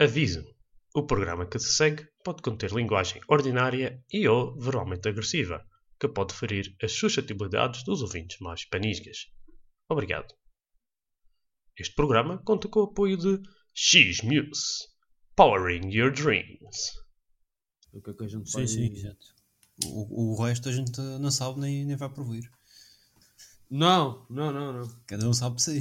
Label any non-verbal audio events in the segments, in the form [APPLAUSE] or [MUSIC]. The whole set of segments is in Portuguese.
Aviso: o programa que se segue pode conter linguagem ordinária e ou verbalmente agressiva, que pode ferir as suscetibilidades dos ouvintes mais panisgas. Obrigado. Este programa conta com o apoio de X-Muse, Powering Your Dreams. O que é que a gente Sim, faz sim, exato. O, o resto a gente não sabe nem, nem vai por ouvir. Não, não, não, não. Cada um sabe de si.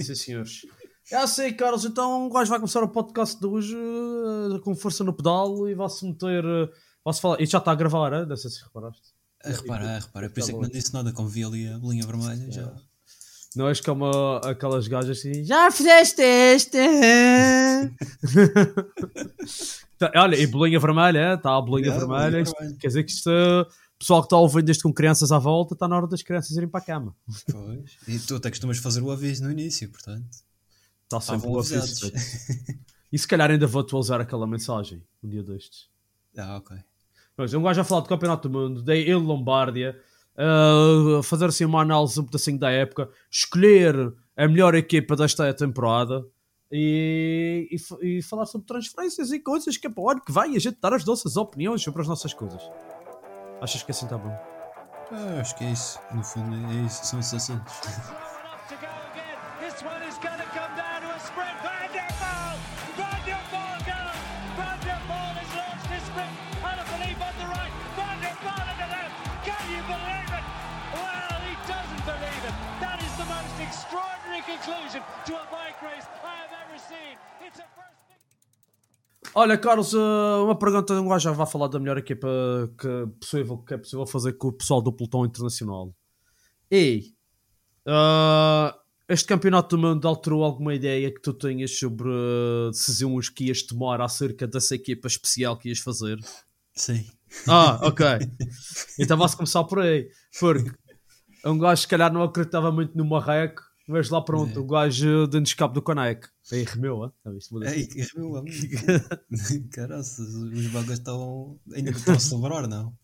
Sim, senhores. [LAUGHS] Já sei, Carlos. Então o gajo vai começar o podcast de hoje eh, com força no pedal e vai-se meter. eh, vai-se falar. Isto já está a gravar, é? Não sei se reparaste. A reparar, a reparar. Por isso é que não disse nada, como vi ali a bolinha vermelha. Já. Não és como aquelas gajas assim. Já fizeste esta? [LAUGHS] Tá, Olha, e bolinha vermelha, está a bolinha Yeah, vermelha. Isto- vermelha. Quer dizer que isto, eh, o pessoal que está ouvindo isto com crianças à volta, está na hora das crianças irem para a cama. Pois. E tu até costumas fazer o aviso no início, portanto. Está sempre. [LAUGHS] E se calhar ainda vou atualizar aquela mensagem um dia destes. ah, ok. Mas um gajo a falar do Campeonato do Mundo, da ele Lombardia, uh, fazer assim uma análise um pedacinho da época, escolher a melhor equipa desta temporada e, e, e falar sobre transferências e coisas que é para o ano que vai e a gente dar as nossas opiniões sobre as nossas coisas. Achas que assim está bom? Ah, acho que é isso. No fundo, é isso. São esses assuntos. [LAUGHS] Olha, Carlos, uh, uma pergunta, um gajo já vai falar da melhor equipa que, possível, que é possível fazer com o pessoal do pelotão internacional. E uh, este campeonato do mundo alterou alguma ideia que tu tenhas sobre decisões que ias tomar acerca dessa equipa especial que ias fazer? Sim. Ah, [LAUGHS] ok. então vai-se começar por aí. Porque um gajo se calhar não acreditava muito no Marreco, mas lá pronto, É. o gajo dando escape do Conec. Aí remeu, hein? Já viste? Muda- Ei, que meu amigo. [LAUGHS] Caraças, os bagulhos estão. Ainda estão a celebrar, não?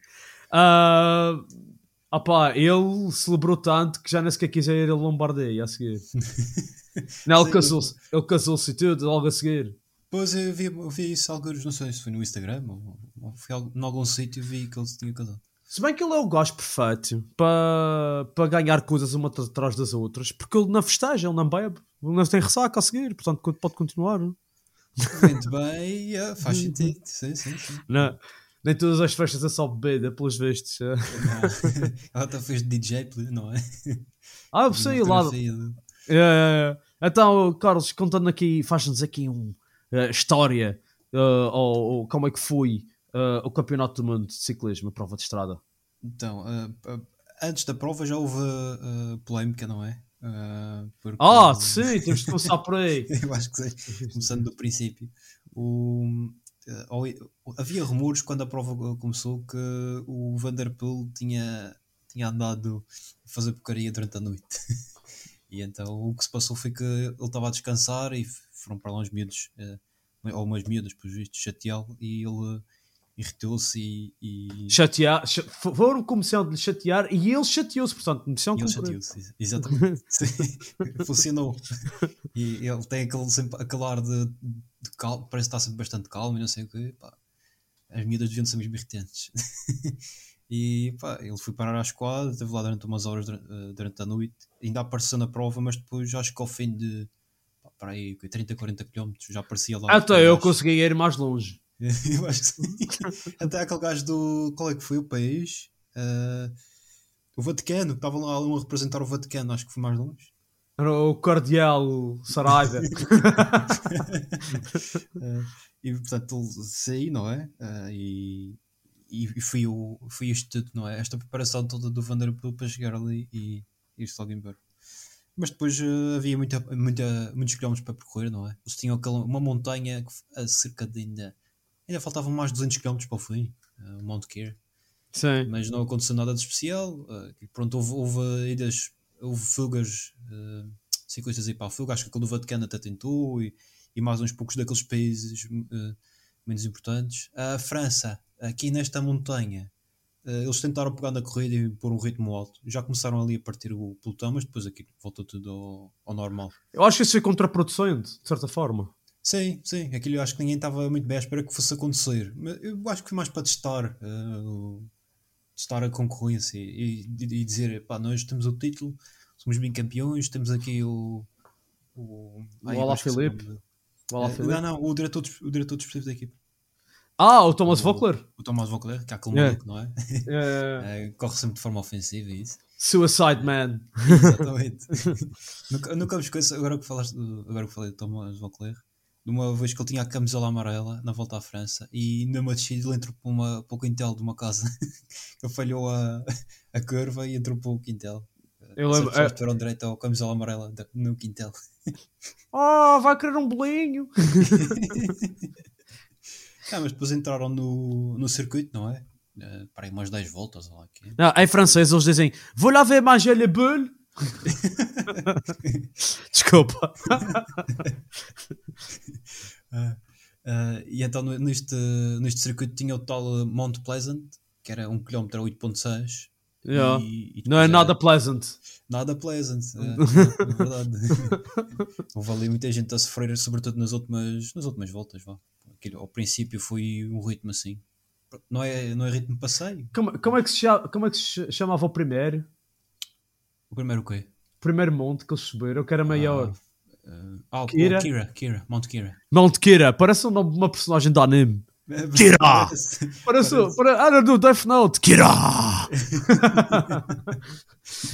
Ah, opá, ele celebrou tanto que já nem sequer quis ir a Lombardia a seguir. [LAUGHS] Não, ele casou-se, ele casou-se e tudo, logo a seguir. Pois eu vi, eu vi isso alguns, não sei se foi no Instagram ou, ou foi em algum sítio vi que ele se tinha casado. Se bem que ele é o gajo perfeito para, para ganhar coisas uma atrás das outras, porque ele não festeja, ele não bebe, ele não tem ressaca a seguir, portanto pode continuar. Muito bem, yeah, faz sentido. Sim, sim, sim. Não, nem todas as festas é só bebida, pelos vistos. Não. [LAUGHS] Ela até fez DJ, não é? Ah, sei lá. De- É, é, é. Então, Carlos, contando aqui, faz-nos aqui uma história, eh, ou, ou como é que foi eh, o Campeonato do Mundo de Ciclismo, a prova de estrada. Então, ah, antes da prova já houve polémica, não é? Ah, porque- Ah, [LAUGHS] sim, temos de começar por aí. [LAUGHS] Eu acho que sim. Começando do princípio. O, havia rumores quando a prova começou que o Vanderpool tinha, tinha andado a fazer porcaria durante a noite. [LAUGHS] E então o que se passou foi que ele estava a descansar e foram para lá uns miúdos, ou umas miúdas, por visto, chateá-lo e ele irritou-se e, e, Chatear, cha- foram com missão de lhe chatear e ele chateou-se, portanto, missão ele chateou-se. Exatamente. [LAUGHS] Sim, [LAUGHS] funcionou. E ele tem aquele, sempre, aquele ar de, de calmo, parece está sempre bastante calmo e não sei o quê. Pá, as miúdas deviam ser mesmo irritantes. [LAUGHS] e pá, ele foi parar à esquadra, esteve lá durante umas horas durante, eh, durante a noite. Ainda apareceu na prova, mas depois acho que ao fim de pá, para aí, 30, 40 km já aparecia lá. Até eu Gajo. consegui ir mais longe. [LAUGHS] Eu acho que sim. Até aquele gajo do. Qual é que foi o país? Eh, o Vaticano, que estavam lá um a representar o Vaticano, acho que foi mais longe. Era o Cardeal Saraiva. Eh, [LAUGHS] e portanto ele saí, não é? Eh, e, e, foi, o, foi isto tudo, não é? Esta preparação toda do Vanderpool para chegar ali e ir-se logo embora. Mas depois eh, havia muita, muita, muitos quilómetros para percorrer, não é? Eles tinham aquela, uma montanha a cerca de ainda. Ainda faltavam mais de 200 km para o fim, eh, o Mount Keir. Sim. mas não aconteceu nada de especial. eh, pronto, houve, houve idas, houve fugas, uh, ciclistas aí para a fuga. Acho que aquele do Vaticano até tentou e, e mais uns poucos daqueles países eh, menos importantes. A França, aqui nesta montanha, eles tentaram pegar na corrida e pôr um ritmo alto. Já começaram ali a partir o pelotão, mas depois aqui voltou tudo ao, ao normal. Eu acho que isso foi contraproducente, de certa forma. Sim, sim, aquilo eu acho que ninguém estava muito bem à espera que fosse acontecer. Mas eu acho que foi mais para testar, o- testar a concorrência e, e- dizer, pá, nós temos o título, somos bem campeões, temos aqui o. O, O Ai, Ala acho que se Filipe. chama- Olá, Eh, não, não, o diretor, o diretor desportivo da equipe. Ah, o Thomas Vockler. O Tomás Vauclair, que é aquele É. maluco, não é? É, [LAUGHS] Eh, corre sempre de forma ofensiva e isso. Suicide Man. Exatamente. [LAUGHS] nunca, nunca me esqueço, agora que, falaste, do- agora que falei de Thomas Vauclair, de uma vez que ele tinha a camisola amarela na volta à França e numa descida ele entrou para, uma, para o quintal de uma casa. [LAUGHS] ele falhou a, a curva e entrou para o quintal. Eu As lembro- pessoas é- direito ao camisola amarela no quintal. [LAUGHS] Ah, vai querer um bolinho. [LAUGHS] Ah, mas depois entraram no, no circuito, não é? Eh, para aí umas 10 voltas. ou lá que é. Não, em francês eles dizem Vou lá ver manger le boule. [LAUGHS] Desculpa. [LAUGHS] Ah, e então neste, neste circuito tinha o tal eh, Mount Pleasant, que era 1 km a 8.6. Yeah. E- e Não é depois nada era- pleasant. nada pleasant, é, [LAUGHS] é verdade. Houve ali muita gente a sofrer, sobretudo nas últimas, nas últimas voltas. Vá. Aquilo, ao princípio foi um ritmo assim. Não é, não é ritmo passeio. Como, como é que se como é que se chamava o primeiro? O primeiro o quê? O primeiro monte que eles subiram, que era maior. Ah, o- Kira? Kira, Kira, Mount Kira. Mount Kira, parece o nome de uma personagem de anime. Kira! Parece, Parece. parece era do Death Note. Kira!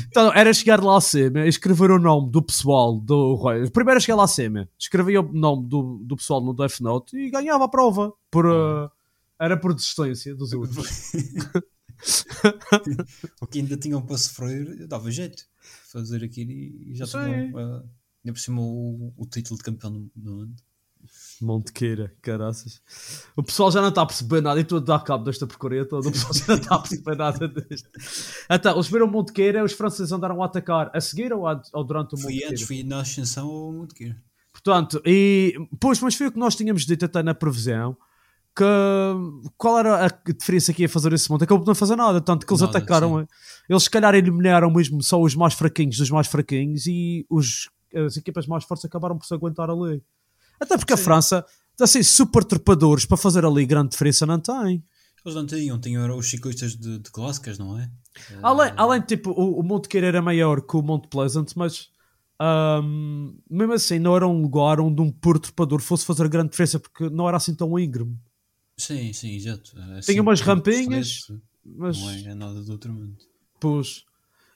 então, era chegar lá acima e escrever o nome do pessoal do Roy. Primeiro chegar lá acima, escrevia o nome do, do pessoal no Death Note e ganhava a prova. Por, uh, era por desistência dos outros. [LAUGHS] [LAUGHS] o que ainda tinham para sofrer, dava jeito fazer aquilo e já tinham uh, ainda por cima o, o título de campeão do, do mundo. Montequeira, caraças. O pessoal já não está a perceber nada e estou a dar cabo desta porcaria toda. O pessoal já não está a perceber nada disto. Então, eles viram Montequeira, os franceses andaram a atacar a seguir ou, a- ou durante o Fui Montequeira? antes, fui na ascensão ao Monte Kira. Portanto, e pois, mas foi o que nós tínhamos dito até na previsão. Que qual era a diferença que ia fazer esse monte? Acabou de não fazer nada, tanto que eles Nada, atacaram. sim. Eles, se calhar, eliminaram mesmo só os mais fraquinhos dos mais fraquinhos e os, as equipas mais fortes acabaram por se aguentar ali. Até porque a Sim. França, assim, super trepadores para fazer ali grande diferença, não tem. Eles não tinham, tinham os ciclistas de, de clássicas, não é? Além, além de tipo, o, o Monte Queira era maior que o Monte Pleasant, mas ahm, mesmo assim não era um lugar onde um puro trepador fosse fazer grande diferença porque não era assim tão íngreme. Sim, sim, exato. É Tinha assim, umas rampinhas, frente, Mas, Não é, é nada do outro mundo. pois.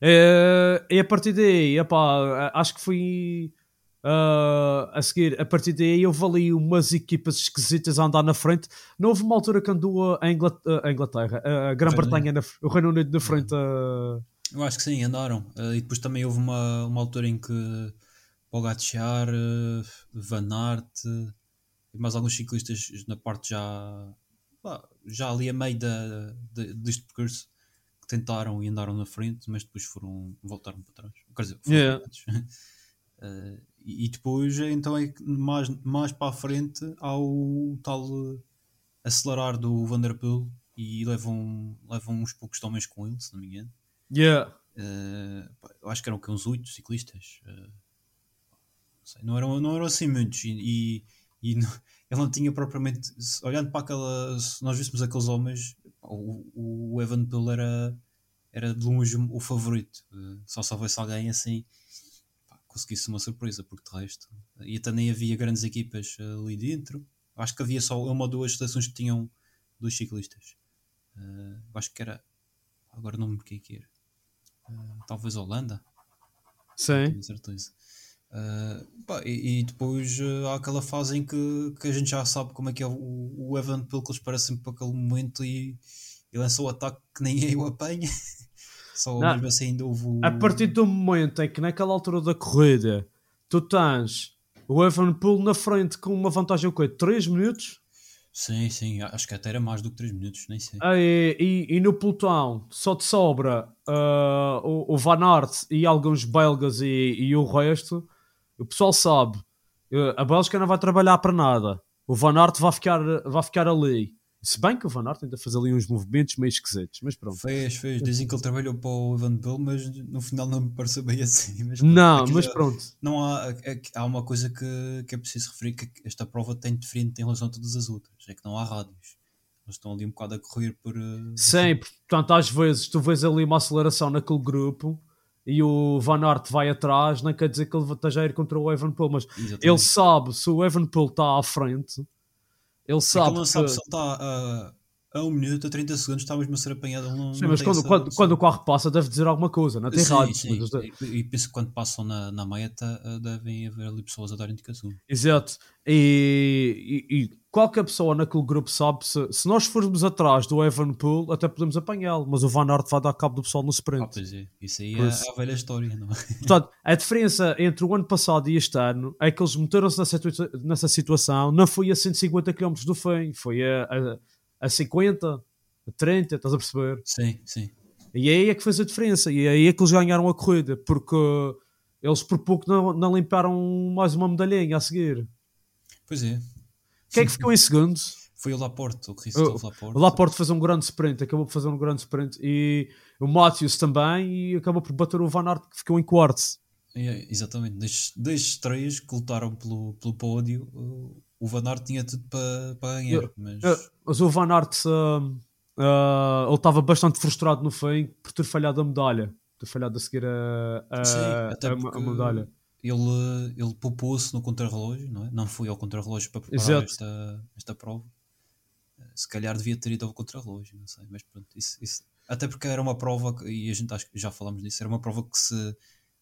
É, e a partir daí, epá, acho que fui ah, a seguir. A partir daí, eu ali umas equipas esquisitas a andar na frente. Não houve uma altura que andou a, Ingla- a Inglaterra, a Grã-Bretanha, o Reino Unido na frente. Eu acho que sim, andaram. Eh, e depois também houve uma, uma altura em que Pogacar, uh, Van Aert e mais alguns ciclistas na parte já, já ali a meio da, de- deste percurso que tentaram e andaram na frente, mas depois foram, voltaram para trás. Quer dizer, foram Yeah. [LAUGHS] Eh, e e depois, então, é que mais, mais para a frente há o tal acelerar do Vanderpool e levam, levam uns poucos homens com ele, se não me engano. yeah. Pá, eu acho que eram o quê? uns oito ciclistas. Eh, não, sei, não, eram, não eram assim muitos. E, e, e não- [LAUGHS] ele não tinha propriamente. Olhando para aquela. Se nós víssemos aqueles homens, o, o Evan Poole era, era de longe o favorito. Eh, só se houvesse alguém assim. pá, Conseguisse uma surpresa, porque de resto. E até nem havia grandes equipas eh, ali dentro. Acho que havia só uma ou duas seleções que tinham dois ciclistas. Eh, eu acho que era. Agora não me lembro quem é que era. Uh, talvez a Holanda, Sim. tenho certeza. Uh, pá, e, e depois uh, há aquela fase em que, que a gente já sabe como é que é o, o Evan que eles parecem para aquele momento e, e lança o ataque que nem eu apanha. [LAUGHS] Só Não. mesmo assim ainda houve o... A partir do momento em que naquela altura da corrida tu tens o Evanpool na frente com uma vantagem quê? 3 minutos? Sim, sim, acho que até era mais do que 3 minutos, nem sei. Ah, E, e- e no pelotão só te sobra ah, o, o Van Aert e alguns belgas e, e o resto. O pessoal sabe. A Bélgica não vai trabalhar para nada. O Van Aert vai ficar, vai ficar ali. Se bem que o Van Aert ainda faz ali uns movimentos meio esquisitos, mas pronto. Fez, fez. Dizem que ele trabalhou para o Evan Bill, mas no final não me pareceu bem assim. [LAUGHS] Mas Não, mas já- pronto. Não há, é há uma coisa que, que é preciso referir: que esta prova tem diferente em relação a todas as outras. É que não há rádios. Eles estão ali um bocado a correr por. eh, Sim, portanto, às vezes tu vês ali uma aceleração naquele grupo e o Van Aert vai atrás, não quer dizer que ele esteja a ir contra o Evan Poole, mas Exatamente. ele sabe se o Evan Poole está à frente, ele É sabe. ele não sabe que- se ele está a, a 1 minuto, a 30 segundos, está mesmo a ser apanhado. Não, Sim, não mas quando, essa quando, quando o carro passa, deve dizer alguma coisa, não tem Sim, rádio. sim. mas- E, e penso que quando passam na, na meta eh, devem haver ali pessoas a dar indicação. Exato. E, e- e qualquer pessoa naquele grupo sabe se, se nós formos atrás do Evan Poole, até podemos apanhá-lo, mas o Van Aert vai dar cabo do pessoal no Ah, sprint. pois é. Isso aí Por é a velha história, não é? Portanto, a diferença entre o ano passado e este ano é que eles meteram-se nessa, nessa situação, não foi a 150 km do fim, foi a, a, a 50, a 30, estás a perceber? Sim, sim. E aí é que fez a diferença, e aí é que eles ganharam a corrida, porque eles por pouco não, não limparam mais uma medalhinha a seguir. Pois é. Quem é que ficou em segundo? Foi o Laporte, o Christophe Laporte. O Laporte fez um grande sprint, acabou por fazer um grande sprint, e o Matthews também, e acabou por bater o Van Aert, que ficou em quarto. É, exatamente. Destes, destes três que lutaram pelo, pelo pódio, o- Van Aert tinha tudo para para ganhar. Mas mas o Van Aert, uh, uh, ele estava bastante frustrado no fim por ter falhado a medalha, ter falhado a seguir a, a, Sim, até a- a medalha. ele, ele poupou-se no contrarrelógio, não é? Não foi ao contrarrelógio para preparar Exato. esta, esta prova. Se calhar devia ter ido ao contrarrelógio, não sei. Mas pronto, isso, isso- até porque era uma prova, e a gente acho que já falamos disso, era uma prova que se.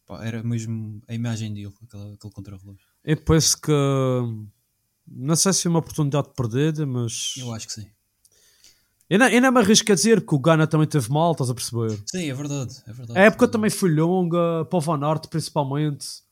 pá, era mesmo a imagem dele, aquele, aquele contrarrelógio. Eu penso que não sei se é uma oportunidade perdida, mas Eu acho que sim. eu não, eu não me arrisco a dizer que o Ghana também teve mal, estás a perceber? Sim, é verdade. É verdade. A época também foi longa, para o Van Aert principalmente.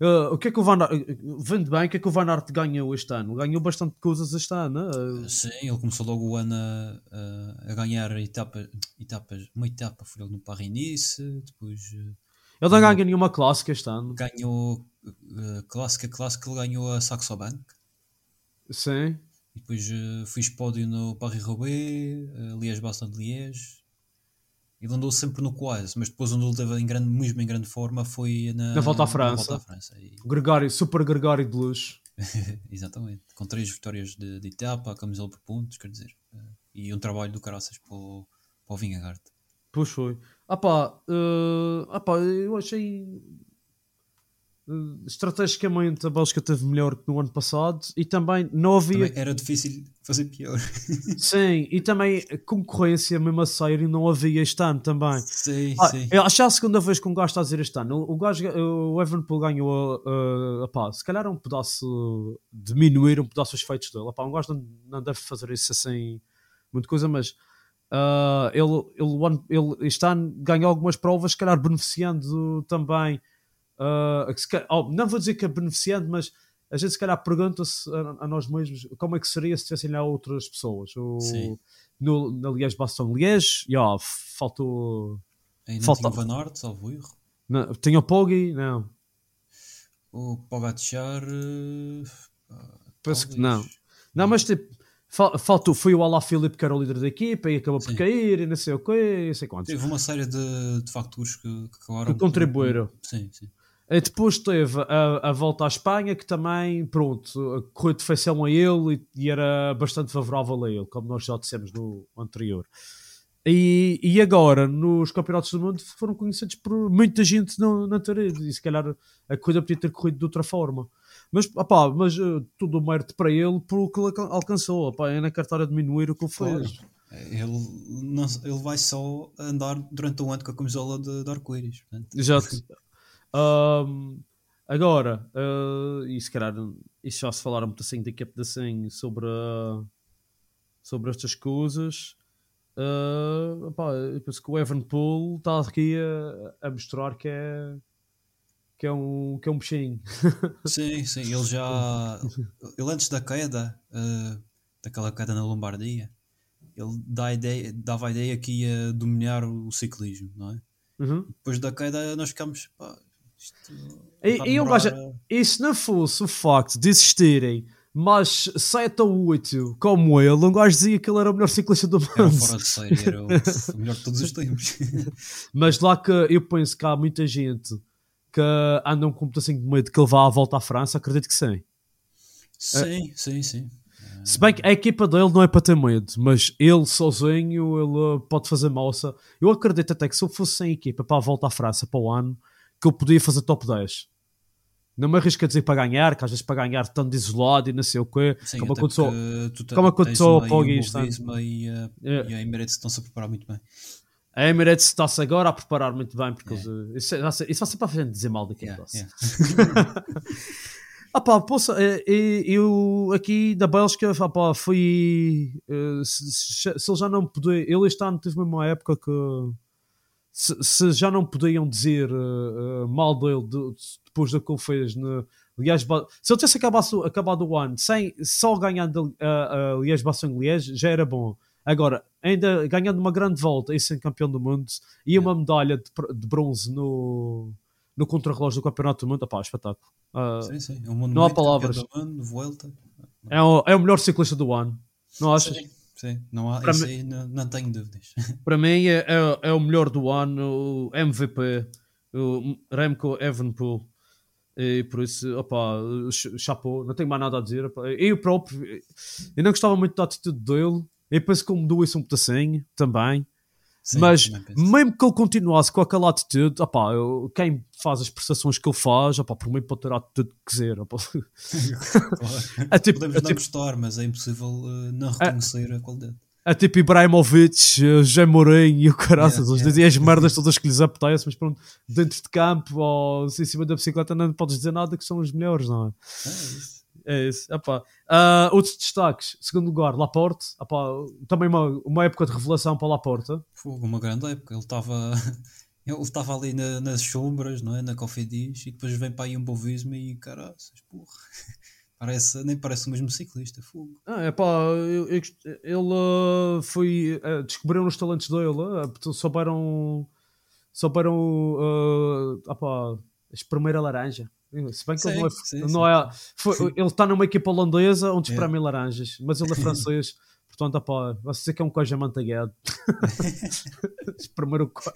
Uh, o que é que o Van Aert, vendo bem, o que é que o Van Aert ganhou este ano? Ganhou bastante coisas este ano. uh, Sim, ele começou logo o ano a, a- ganhar etapa, etapas, uma etapa foi ele no Paris-Nice, depois eh, Ele não ganha nenhuma clássica este ano. ganhou eh, clássica, clássica, ele ganhou a Saxo Bank, Sim. e depois eh, fiz pódio no Paris-Roubaix, uh, Liège-Bastogne-Liège, ele andou sempre no quase, mas depois onde ele esteve em grande, mesmo em grande forma foi na, Na Volta à França. Volta à França. E- O Gregário, super Gregário de luz. [LAUGHS] exatamente, com três vitórias de, de etapa, camisola por pontos, quer dizer, eh, e um trabalho do caraças para o, para o Vingegaard. Pois foi. Ah pá, uh, ah pá eu achei uh, estrategicamente a Bélgica teve melhor que no ano passado e também não havia. Também era difícil fazer pior. [LAUGHS] Sim, e também a concorrência mesmo a sério não havia este ano também. sim, Ah, sim. eu acho que é a segunda vez que um gajo está a dizer este ano. O, gajo, o Evanpool ganhou, uh, apá, se calhar é um pedaço, diminuir um pedaço os feitos dele. Apá, um gajo não, não deve fazer isso assim, muita coisa, mas uh, ele, ele, ele este ano ganhou algumas provas, se calhar beneficiando também. Uh, que oh, não vou dizer que é beneficiando, mas a gente se calhar pergunta-se a, a nós mesmos como é que seria se tivessem lá outras pessoas. O, Sim. no, na Liège Baston Liège, yeah, faltou Ainda falta- tinha o Aert, salvo erro. não, tinha o Poggi? Não. O Pogacar... pá, Penso que não. Não, mas tipo, fal- faltou, foi o Alá Filipe que era o líder da equipa e acabou por Sim. cair e não sei o quê, não sei quantos. Teve uma série de, de factores que, que acabaram... Que contribuíram. Sim, sim. E depois teve a, a volta à Espanha, que também, pronto, correu de feição a ele e, e era bastante favorável a ele, como nós já dissemos no anterior. E, e agora, nos campeonatos do mundo, foram conhecidos por muita gente não ter ido, e se calhar a coisa podia ter corrido de outra forma. Mas, opá, mas eh, tudo o mérito para ele por o que ele alca- alcançou. Opá, eu não quero estar a diminuir o que ele fez. Ele, não, ele vai só andar durante um ano com a camisola de, de arco-íris. Exato. [LAUGHS] Ahm, agora, ah, e se calhar isso já se falaram muito assim daqui a pedacinho sobre, ah, sobre estas coisas. Pá, eu penso que o Evan Poole está aqui a, a mostrar que é que é um, que é um bichinho. [LAUGHS] Sim, sim. Ele já... [LAUGHS] Ele antes da queda, eh, daquela queda na Lombardia, ele dá ideia, dava a ideia que ia dominar o ciclismo, não é? Uhum. Depois da queda nós ficamos... Pá, isto E- e um gajo- a- E se não fosse o facto de existirem mas 7 ou 8, como ele, um gajo dizia que ele era o melhor ciclista do Era mundo. fora de série, era o, melhor de todos os tempos. [LAUGHS] Mas lá que eu penso que há muita gente que andam com muito assim de medo que ele vá à volta à França, acredito que sim. sim, sim, sim. Se bem que a equipa dele não é para ter medo, mas ele sozinho ele pode fazer moça. Eu acredito até que se eu fosse sem equipa para a volta à França para o ano, que eu podia fazer top 10. Não me arrisco a dizer para ganhar, que às vezes para ganhar tanto isolado e não sei o quê. Sim, como aconteceu. como aconteceu ao Poggi e e, a- É. e a Emirates estão-se a preparar muito bem. A Emirates está-se agora a preparar muito bem, porque É. eles, uh, isso, isso vai ser- para a frente dizer mal daqui a Yeah, yeah. Ah pá, poça, eh, eh, eu aqui da Bélgica ah pá, fui. eh, Se, se- se ele já não podia. Ele este ano teve mesmo uma época que. Se, se já não podiam dizer eh, eh, mal dele de- depois do que ele fez. No, se ele tivesse acabado, acabado o ano sem, só ganhando a, a, a Liège Bastogne Liège, já era bom. Agora, ainda ganhando uma grande volta e sendo campeão do mundo e uma medalha de, de bronze no, no contrarrelógio do Campeonato do Mundo, ah pá, espetáculo. Ah, Sim, sim. É um Não há palavras. mundo. É o, é o melhor ciclista do ano. Não achas? Sim, sim. Não, há, Para isso aí não, não tenho dúvidas. [LAUGHS] Para mim é, é, é o melhor do ano, o MVP, o Remco Evenepoel. E por isso, opá, ch- chapou, não tenho mais nada a dizer. opá. Eu próprio, eu não gostava muito da atitude dele. Eu penso que ele mudou isso um pedacinho também. Sim, mas mesmo que ele continuasse com aquela atitude, opá, eu- quem faz as prestações que ele faz, opá, por mim pode ter a atitude que quiser. opá. [LAUGHS] Claro. É tipo, Podemos é não tipo, gostar, mas é impossível eh, não reconhecer a qualidade. É tipo Ibrahimovic, eh, José Mourinho e o caraças, Yeah, yeah. dizem as merdas [LAUGHS] todas que lhes apetece, mas pronto, dentro de campo ou em cima da bicicleta não podes dizer nada que são os melhores, não é? É isso. É isso. Epá. Ah, outros destaques, segundo lugar, Laporte, Epá, também uma, uma época de revelação para Laporte. Fogo, uma grande época. Ele estava [LAUGHS] ele estava ali na- nas sombras, não é? Na Cofidis, e depois vem para aí um bovismo e caraças, porra. [LAUGHS] Parece, nem parece o mesmo ciclista, fogo. Ah, eu- eu gost- ele ah, foi. ah, descobriram os talentos dele, souberam. Souberam. ah, epá, espremer a laranja. Se bem que ele Sim, não é. sim, não sim. é foi- ele está numa equipa holandesa onde É. espremem laranjas, mas ele é francês. [LAUGHS] Portanto, epá, vai dizer que é um coisa amanteigado. [LAUGHS] Espremer o co-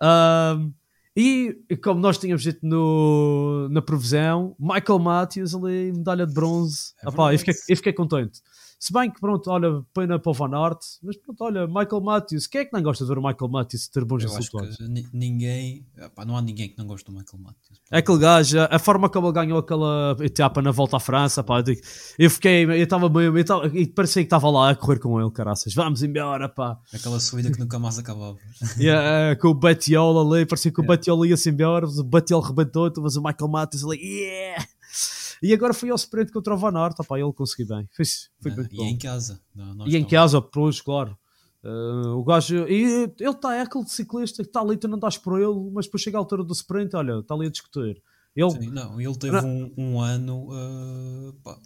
Ahm, e como nós tínhamos dito no, na previsão, Michael Matthews ali, medalha de bronze. É Epá, e, verdade. fiquei, e fiquei contente. Se bem que, pronto, olha, pena para o Van Aert, mas pronto, olha, Michael Matthews, quem é que não gosta de ver o Michael Matthews ter bons Eu resultados? ninguém, epá, não há ninguém que não goste do Michael Matthews. É aquele gajo, a- forma como ele ganhou aquela etapa na volta à França, pá, eu eu fiquei, eu estava meio, eu tava, e parecia que estava lá a correr com ele, caraças, vamos embora, pá. Aquela subida que nunca mais acabava. [LAUGHS] E, eh, com o Betiola ali, parecia que o É. Betiola ia-se embora, o Betiola rebentou, mas o Michael Matthews ali, yeah! E agora foi ao sprint contra o Van Aert, pá, ele conseguiu bem, foi, foi muito e bom. em casa. Não, E em estamos- casa, pois, claro. Eh, o gajo, e ele está, é aquele ciclista que está ali, tu não estás por ele, mas depois chega a altura do sprint, olha, está ali a discutir. Ele, Sim, não, ele teve um, um ano. uh, pá,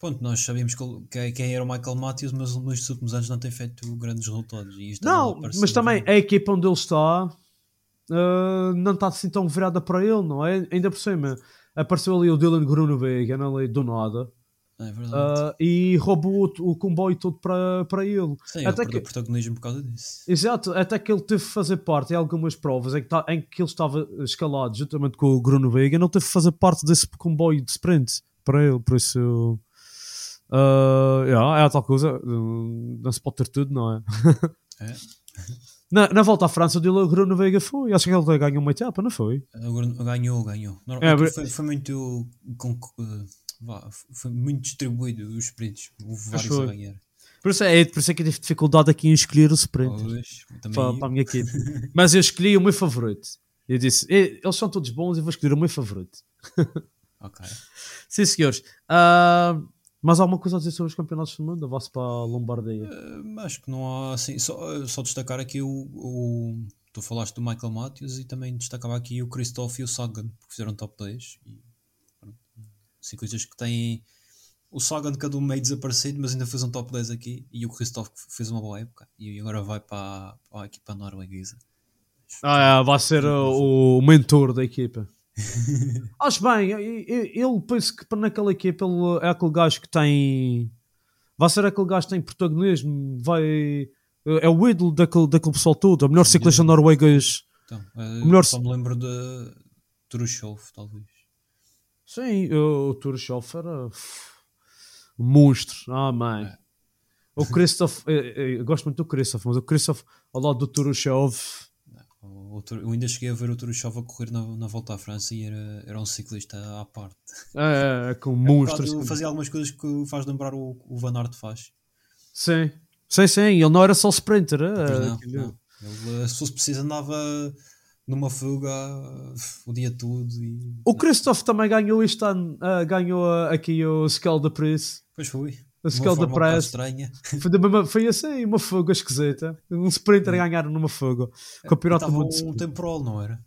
pronto, nós sabíamos que- quem era o Michael Matthews, mas nestes últimos anos não tem feito grandes resultados. Não, mas também a equipa onde ele está uh, não está assim tão virada para ele, não é? Ainda por cima, apareceu ali o Dylan Grunewegen ali do nada É verdade. uh, e roubou o, o comboio todo para, para ele. Sim, ele até perdeu que- protagonismo por causa disso. Exato, até que ele teve que fazer parte em algumas provas em que, tá- em que ele estava escalado juntamente com o Grunewegen, ele teve que fazer parte desse comboio de sprint para ele, por isso. Uh, yeah, é a tal coisa, não se pode ter tudo, não é? É. [LAUGHS] Na, na volta à França, o Dylan Grunewegen foi. Acho que ele ganhou uma etapa, não foi? Agora ganhou, ganhou. É, mas- foi, foi muito. com- uh, foi muito distribuído os sprints. Houve vários a ganhar. Por isso é, por isso é que eu tive dificuldade aqui em escolher o sprint para, para a minha. [LAUGHS] Mas eu escolhi o meu favorito. Eu disse, "Eh, eles são todos bons, eu vou escolher o meu favorito. Ok. [LAUGHS] Sim, senhores. Ah, mas há alguma coisa a dizer sobre os campeonatos do mundo? Vá-se para a Lombardia. Uh, acho que não há assim. Só, só destacar aqui o, o. Tu falaste do Michael Matthews e também destacava aqui o Christoph e o Sagan, porque fizeram top 10. E, pronto, ciclistas que têm. O Sagan cada um meio desaparecido, mas ainda fez um top 10 aqui. E o Christoph fez uma boa época. E agora vai para, para a equipa norueguesa. Ah, é, vai ser o, o mentor da equipa. [LAUGHS] Acho bem, ele penso que naquela equipa ele é aquele gajo que tem. Vai ser aquele gajo que tem protagonismo, vai. É o ídolo daquele, daquele pessoal todo, o melhor ciclista norueguês. Então, eh, melhor- Só me lembro de Trushov, talvez. Sim, o Turchov era um monstro. Ah, mãe. É. O Christoph, eh, eh, eu gosto muito do Christoph, mas o Christoph ao lado do Turchov, Eu ainda cheguei a ver o Trushov a correr na, na volta à França e era, era um ciclista à parte. é, é, com [LAUGHS] um monstro. Claro, assim. fazia algumas coisas que faz lembrar o, o Van Aert faz. Sim, sim, sim. Ele não era só sprinter. Pois É, não, não. Ele, eh, se fosse preciso, andava numa fuga uh, o dia todo. E... O Christoph também ganhou este ano, ah, ganhou ah, aqui o Scale da Press. Pois foi. A Scale da forma um. Foi, da mesma- foi assim, uma fuga esquisita. Um sprinter ganhar numa fuga. O campeonato Estava mundo. um temporal, não era?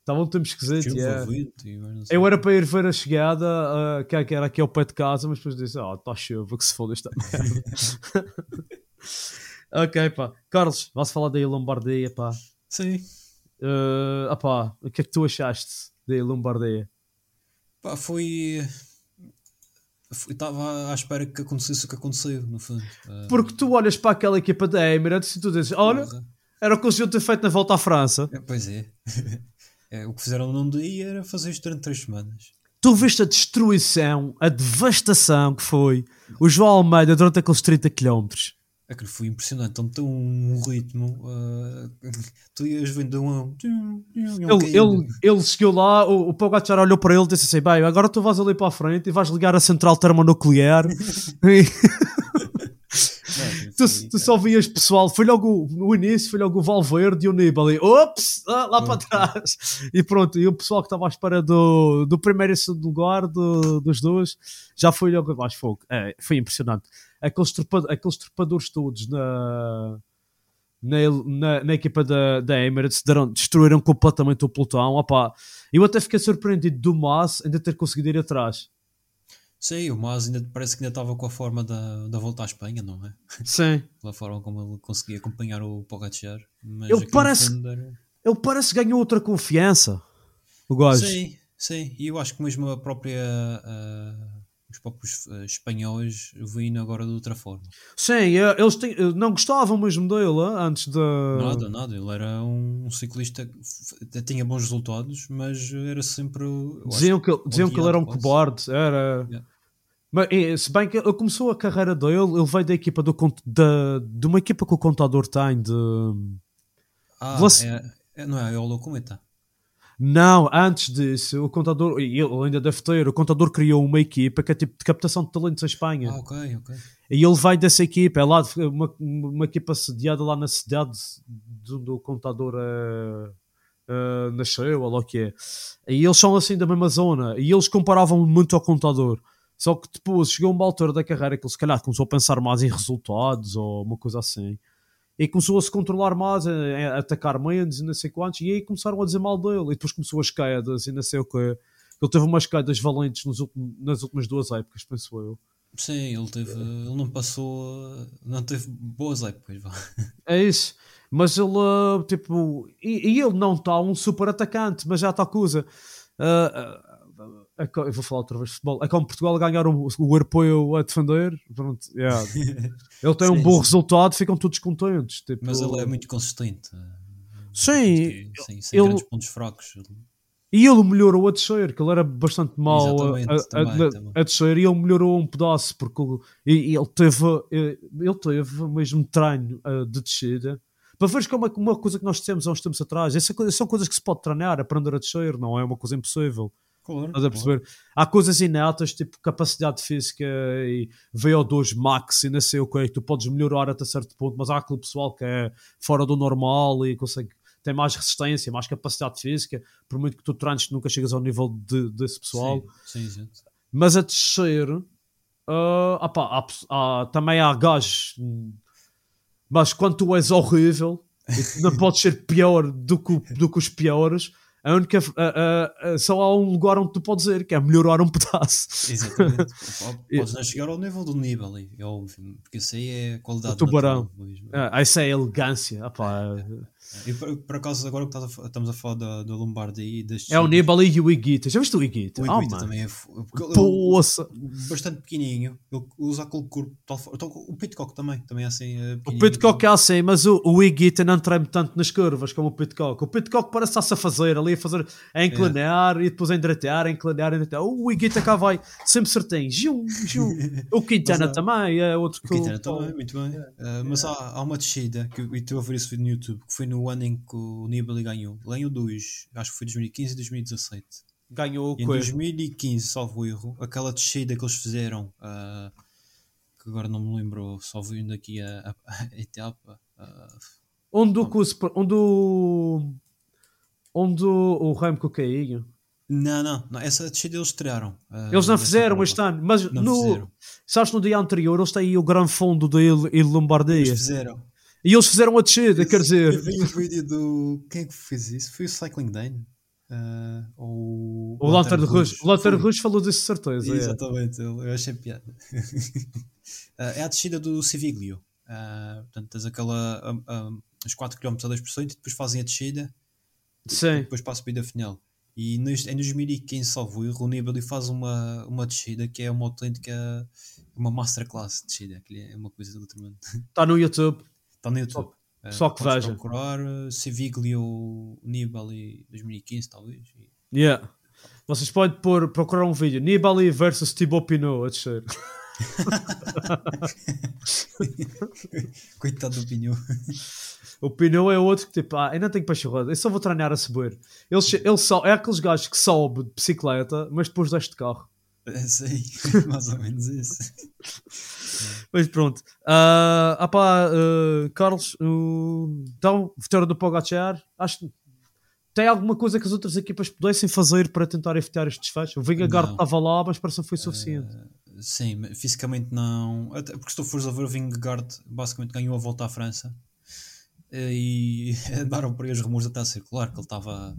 Estava um tempo esquisito. Yeah. Eu era para ir ver a chegada, ah, que que era aqui ao pé de casa, mas depois disse: Ah, está chuva, que se foda esta merda. [LAUGHS] ok, pá. Carlos, vais falar daí Lombardia, pá. Sim. Ah, pá, o que é que tu achaste daí Lombardia? Pá, foi. Estava à espera que acontecesse o que aconteceu, no fundo. Ah, Porque tu olhas para aquela equipa da Emirates e tu dizes: Olha, porra. era o que eles deviam ter feito na volta à França. É, pois é. [LAUGHS] É, O que fizeram num dia era fazer isto durante três semanas. Tu viste a destruição, a devastação que foi o João Almeida durante aqueles 30 km. Aquilo foi impressionante. Então tem um ritmo. ah, tu ias vendo um. Ele, ele, ele chegou lá, o, o Pogacar olhou para ele e disse assim: Bem, agora tu vais ali para a frente e vais ligar a central termonuclear. [LAUGHS] [LAUGHS] [LAUGHS] E tu, tu só vias pessoal, foi logo no início, foi logo o Valverde e o Nibali. Ops, lá, lá para trás. E pronto, e o pessoal que estava à espera do, do primeiro e segundo lugar do- dos dois já foi logo abaixo fogo. É, foi impressionante. Aqueles, trepa, aqueles trepadores todos na. Na, na, na equipa da, da Emirates deram, destruíram completamente o pelotão. Opá, eu até fiquei surpreendido do Mas ainda ter conseguido ir atrás. Sim, o Mas ainda parece que ainda estava com a forma da, da volta à Espanha, não é? Sim. [LAUGHS] Pela forma como ele conseguia acompanhar o Pogacar. Mas Ele parece- era- Ele parece que ganhou outra confiança. O gajo. Sim, sim. E eu acho que mesmo a própria. ah, os próprios ah, espanhóis vindo agora de outra forma. Sim, eh, eles têm- eh, não gostavam mesmo dele eh, antes de. Nada, nada. Ele era um ciclista tinha bons resultados, mas era sempre. Diziam que, diziam que ele era um quase. cobarde. Era. Yeah. Mas, eh, se bem que ele começou a carreira dele, ele veio da equipa do da, de uma equipa que o contador tem de. Ah, Você- é, é- não é? É o Locometa. Não, antes disso, o contador, ele ainda deve ter, o contador criou uma equipa que é tipo de captação de talentos em Espanha. Ah, ok, ok. E ele vai dessa equipa, é lá uma, uma equipa sediada lá na cidade de onde o contador eh, eh, nasceu, ou lá o que é. E eles são assim da mesma zona, e eles comparavam muito ao contador. Só que depois chegou uma altura da carreira que ele se calhar começou a pensar mais em resultados ou uma coisa assim. E começou a se controlar mais, a, a atacar menos e não sei quantos, e aí começaram a dizer mal dele. E depois começou as quedas e não sei o que. Ele teve umas quedas valentes últimos- nas últimas duas épocas, penso eu. Sim, ele teve. Ele não passou. Não teve boas épocas, vá. É isso. Mas ele, uh, tipo, e, e ele não está um super atacante, mas já está coisa. Uh, é co- eu vou falar outra vez de futebol. É como Portugal ganhar o, o europeu a defender. Pronto, yeah. [LAUGHS] Ele tem um Sim, bom sim. resultado, ficam todos contentes. Tipo, Mas ele é muito consistente. Sim, Sim, sem ele- grandes pontos fracos. E ele melhorou a descer, que ele era bastante mau a, a, também, a- também. a descer, e ele melhorou um pedaço, porque ele, ele teve, ele teve mesmo treino eh, de descida. Para veres que é uma, uma coisa que nós dissemos há uns tempos atrás, essa são coisas que se pode treinar, aprender a descer, não é uma coisa impossível. Claro, Estás a perceber? Há coisas inatas, tipo capacidade física e VO2 max e não sei o que, tu podes melhorar até certo ponto, mas há aquele pessoal que é fora do normal e consegue, tem mais resistência, mais capacidade física, por muito que tu treines, nunca chegas ao nível de- desse pessoal. Sim, sim, exato. Mas a descer, ah, opá, há há- também há gajos, mas quando tu és horrível, [LAUGHS] não podes ser pior do que, do que os piores. A única, a- a- só há um lugar onde tu podes ir, que é melhorar um pedaço. Exatamente. [LAUGHS] Podes não chegar ao nível do Nibali, é óbvio, porque isso aí é qualidade. O tubarão. natural mesmo. Ah, essa é a elegância. opá. E por, por acaso, agora que a estamos a falar da, da Lombardi e das É o Nibali e o Iguita. Já viste o Iguita? O Oh, Iguita mano. também é. ele- Poça. bastante pequenininho. Ele usa aquele corpo. Tal, então, o Pitcock também, também é assim. eh, O. Pitcock é assim, mas o, o Iguita não treme tanto nas curvas como o Pitcock. O Pitcock parece estar-se a fazer ali, a fazer, a inclinar e depois a endireitar, a inclinar, a endireitar. O Iguita cá vai sempre certinho. Jum, jum. [LAUGHS] O Quintana Mas, ah, também é outro O que. Quintana também, muito bem. Eh, mas há, há uma descida que eu estive a ver esse vídeo no YouTube que foi no ano em que o Nibali ganhou. Ganhou dois, acho que foi 2015 e 2017. Ganhou E em coelho. 2015, salvo erro, aquela descida que eles fizeram, ah, que agora não me lembro, só vindo aqui a, a, a etapa. ah, Onde o onde o. Onde o, Remco caiu. não, não, não, essa descida eles tiraram. ah, Eles não fizeram este ano, mas Não no, fizeram. sabes no dia anterior eles têm o Gran Fundo da Il, Il Lombardia Eles fizeram. E eles fizeram a descida, quer Eu dizer, vi o vídeo do. Quem é que fez isso? Foi o Cycling Dane? Ah, ou o Lanterna Rouge. O Foi. Rouge falou disso de certeza. é. Exatamente, eu eu achei piada. [LAUGHS] Ah, é a descida do Civiglio. Ah, portanto, tens aquela. ah, os 4 km a 2% e depois fazem a descida e Sim. depois para a subida final. E neste, em 2015, salvo erro, o Nibali faz uma, uma descida que é uma autêntica. uma masterclass de descida, que é uma coisa do outro mundo. Está no YouTube. Está no YouTube. Ah, só que podes veja. procurar Civiglio Nibali 2015, talvez. Yeah. Vocês podem pôr, procurar um vídeo Nibali versus Thibaut Pinot a descer. [LAUGHS] Coitado do Pinho. [LAUGHS] O Pinot é outro que tipo, ah, ainda tenho pachorrada, eu só vou treinar a subir. Ele, ele só, é aqueles gajos que sobe de bicicleta, mas depois desce de carro. É, Sei, [LAUGHS] mais ou menos isso. [LAUGHS] Mas pronto. Ah, ah pá, ah, Carlos, uh, então, vitória do Pogacar, acho que tem alguma coisa que as outras equipas pudessem fazer para tentar evitar este desfecho? O Vingegaard estava lá, mas parece que não foi suficiente. Sim, mas fisicamente não. Até porque se tu fores a ver o Vingegaard, basicamente ganhou a volta à França e [LAUGHS] andaram por aí os rumores até a circular que ele estava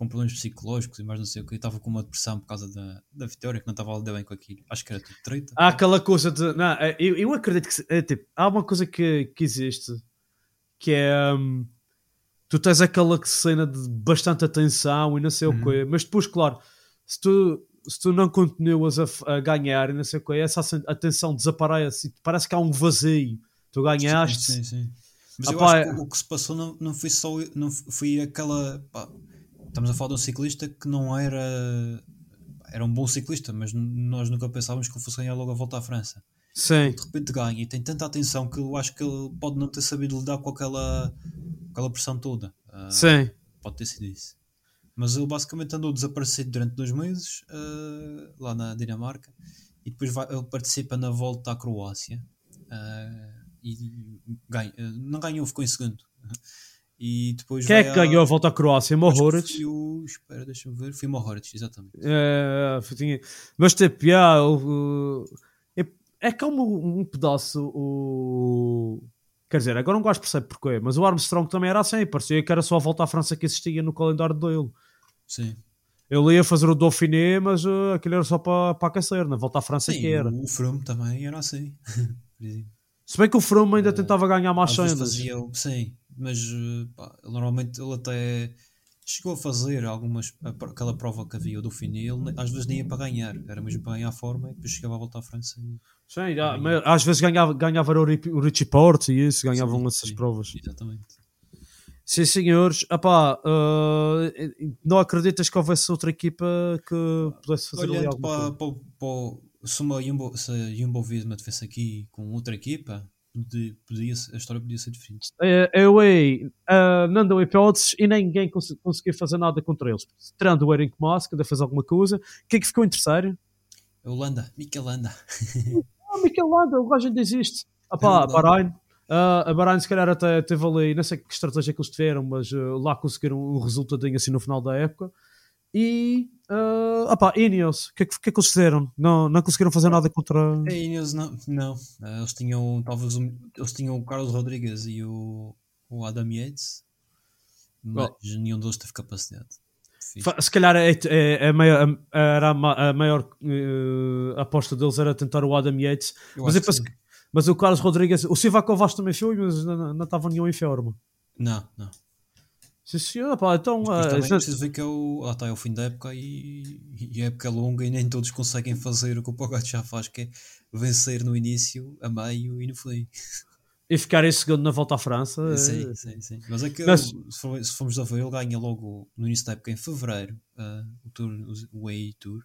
com problemas psicológicos e mais não sei o que, estava com uma depressão por causa da, da vitória, que não estava a lidar bem com aquilo. Acho que era tudo treta. Há aquela coisa de. Não, é, eu, eu acredito que. É, tipo, há uma coisa que, que existe que é. hum, tu tens aquela cena de bastante atenção e não sei o quê, mas depois, claro, se tu, se tu não continuas a, a ganhar e não sei o quê, essa aten- atenção desaparece e parece que há um vazio. Tu ganhaste. Sim, sim. Mas Ah, eu pá, acho é- que o que se passou não, não foi só. Não foi aquela. pá, estamos a falar de um ciclista que não era. Era um bom ciclista, mas nós nunca pensávamos que ele fosse ganhar logo a volta à França. Sim. de repente ganha e tem tanta atenção que eu acho que ele pode não ter sabido lidar com aquela, com aquela pressão toda. Ah, Sim. Pode ter sido isso. Mas ele basicamente andou desaparecido durante dois meses ah, lá na Dinamarca e depois vai- ele participa na volta à Croácia ah, e ganha, não ganhou, ficou em segundo. E depois Quem é que ganhou a volta à Croácia? acho que Mohoric? Foi o, espera, deixa-me ver. Foi Mohoric, exatamente. É, tinha- mas tipo, yeah, o- é, é como um pedaço o. Quer dizer, agora não gosto de perceber porquê, mas o Armstrong também era assim, parecia que era só a volta à França que existia no calendário dele. Sim. Ele ia fazer o Dauphiné, mas uh, aquilo era só para, para aquecer, na volta à França Sim, que era. o Froome também era assim. [LAUGHS] Se bem que o Froome ainda tentava ganhar mais cenas. fazia, sim, mas eh, pá, normalmente ele até chegou a fazer algumas aquela prova que havia do fim ele ne- às vezes nem ia para ganhar, era mesmo para ganhar a forma e depois chegava a volta à França e, Sim, já, mas às vezes ganhava, ganhava o, o Richie Porte e isso, ganhavam Sim, essas sim. provas. exatamente. Sim, senhores. Epá, uh, não acreditas que houvesse outra equipa que pudesse fazer ali Olhando alguma para, coisa? para, para se uma Jumbo, se a Jumbo Visma tivesse aqui com outra equipa, podia, podia, a história podia ser diferente. Eh, Eu ei, uh, não deu hipóteses e ninguém cons conseguiu fazer nada contra eles. Tirando o Eric Moss, que ainda fez alguma coisa. Quem é que ficou em terceiro? A Holanda, Mikel Landa. Ah, Mikel Landa, o gajo ainda existe. Epá, verdade. Bahrein. Ah, a Bahrein se calhar até teve ali, não sei que estratégia que eles tiveram, mas ah, lá conseguiram um resultadinho assim no final da época. E, uh, epá, Ineos, o que, é que, que é que eles fizeram? Não, não conseguiram fazer nada contra... A Ineos não, não. Eh, eles tinham talvez um- eles tinham o Carlos Rodrigues e o, o Adam Yates, mas nenhum deles teve capacidade. Fa- Se calhar é, é- é a maior, era a, ma- a maior eh, aposta deles era tentar o Adam Yates, Eu mas, acho eu penso que- mas o Carlos Rodrigues, o Silva Kovacs também foi, mas não, não estava nenhum em forma. Não, não. Sim, senhor. Pá, então, ah, é já- preciso ver que é o, está, é o fim da época e, e a época é longa e nem todos conseguem fazer o que o Pogacar já faz, que é vencer no início, a meio e no fim. e ficar em segundo na volta à França. [LAUGHS] Sim, sim, sim. Mas é que Mas- se, for- se formos a ver, ele ganha logo no início da época, em fevereiro, ah, o, tour, o Way Tour.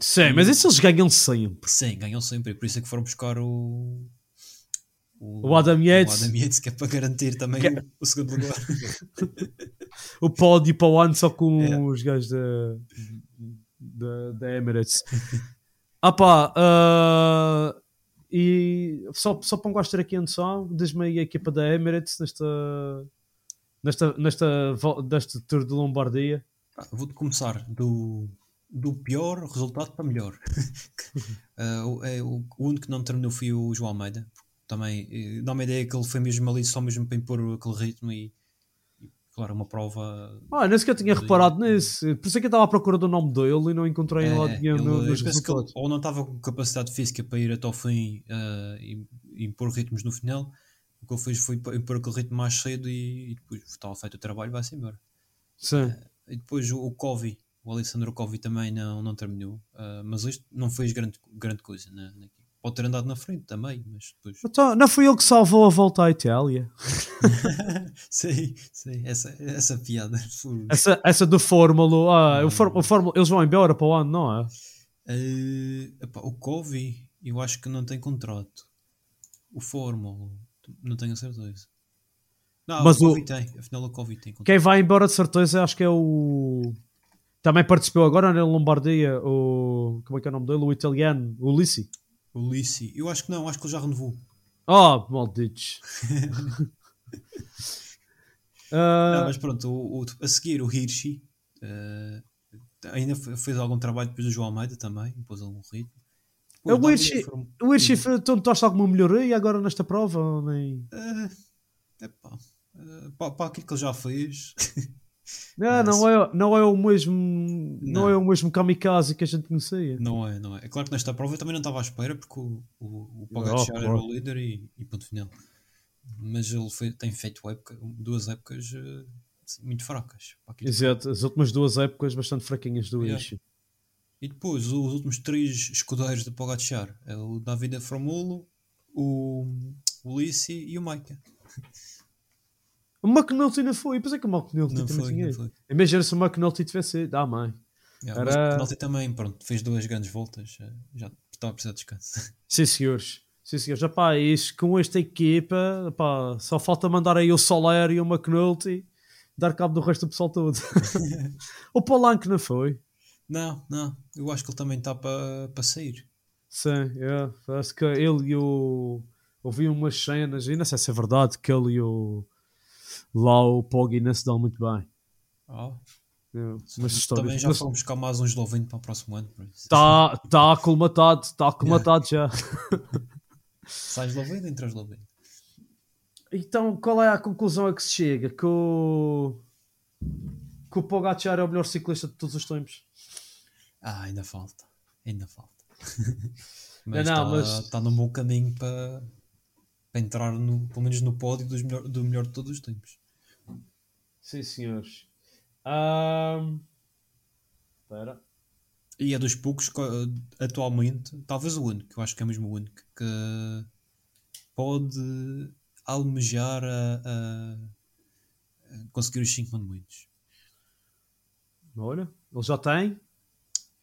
Sim, mas isso eles ganham sempre. Sim, ganham sempre, e por isso é que foram buscar o. O Adam Yates. O Adam Yates, que é para garantir também Que- o, o segundo lugar. [LAUGHS] O pódio para o ano só com É. os gajos da, da, da Emirates. ah pá, ah, e só, só para um gajo ter aqui a noção, diz-me aí a equipa da Emirates nesta, nesta, nesta, deste Tour de Lombardia. Ah, Vou começar do, do pior resultado para melhor. [LAUGHS] Ah, o- é, o, o único que não terminou foi o João Almeida. Também dá uma ideia que ele foi mesmo ali só mesmo para impor aquele ritmo e, e, claro, uma prova. Ah, nem sequer tinha reparado nisso. Por isso é que eu estava à procura do nome dele e não encontrei em É, lado nenhum ele- eu nos resultados. ou não estava com capacidade física para ir até ao fim ah, e, e impor ritmos no final. O que ele fez foi impor aquele ritmo mais cedo e, e depois estava feito o trabalho, vai-se embora. Sim. E depois o, o Covey, o Alessandro Covey também não, não terminou, ah, mas este não fez grande, grande coisa. Na, na equipe. Pode ter andado na frente também, mas depois. Então, não foi ele que salvou a volta à Itália? [LAUGHS] sim, sim, essa, essa piada. Essa, essa do Fórmula. Ah, o, Fór- o Fórmula, eles vão embora para o ano, não é? Epá, o Covey, eu acho que não tem contrato. O Fórmula, não tenho a certeza. Não, Mas o o- Covey tem, afinal o Covey tem contrato. Quem vai embora de certeza acho que é o. Também participou agora na Lombardia, o. Como é que é o nome dele? O italiano, o Lissi. O Lissi, eu acho que não, acho que ele já renovou. Oh, malditos. [LAUGHS] Não, mas pronto, o, o- a seguir o Hirschi eh, ainda fe- fez algum trabalho depois do João Almeida também, pôs algum ritmo. É o Depois, Hirschi- foram- o Hirschi, tu notaste alguma melhoria agora nesta prova? Nem... Eh, epá, eh, para, para aquilo que ele já fez, [LAUGHS] Não, não é, não é o mesmo. Não. Não. é o mesmo kamikaze que a gente conhecia. não é, não é. É claro que nesta prova eu também não estava à espera porque o, o, o Pogacar Oh, era o líder e, e ponto final. Mas ele foi- tem feito época, duas épocas eh, assim, muito fracas. Exato, as últimas duas épocas bastante fraquinhas do Yeah. E depois os últimos três escudeiros do Pogacar é o Davide Framulo, o, o Lissi e o Maika. [LAUGHS] O McNulty não foi. Pensei que o McNulty Não também foi, tinha. não foi. Imagina se o McNulty tivesse ido. Ah, mãe. Yeah, mas Era- o Penalty também, pronto, fez duas grandes voltas, eh, já estava a precisar de descanso. [LAUGHS] Sim, senhores. Sim, senhores. Epá, isto, com esta equipa, epá, só falta mandar aí o Soler e o McNulty dar cabo do resto do pessoal todo. [LAUGHS] o Polanco não foi. Não, não, eu acho que ele também está para para sair. Sim, é. Parece que ele e o. Ouvi umas cenas, e não sei se é verdade, que ele e o. Lá o Poggi não se dão muito bem. Ah, É, histórias. também já Mas foram buscar mais um esloveno para o próximo ano. Está tá aclimatado, está aclimatado já. [LAUGHS] Sai esloveno, entra esloveno. Então, qual é a conclusão a que se chega? Que o, que o Pogacar é o melhor ciclista de todos os tempos? Ah, ainda falta, ainda falta. [LAUGHS] Mas está mas- num bom caminho para, para entrar no, pelo menos no pódio dos melhor, do melhor de todos os tempos. Sim, senhores. Ahm, Espera. E é dos poucos eh, atualmente, talvez o único, eu acho que é mesmo o único, que pode almejar a, a- a conseguir os 5 mandamentos. Olha, ele já tem.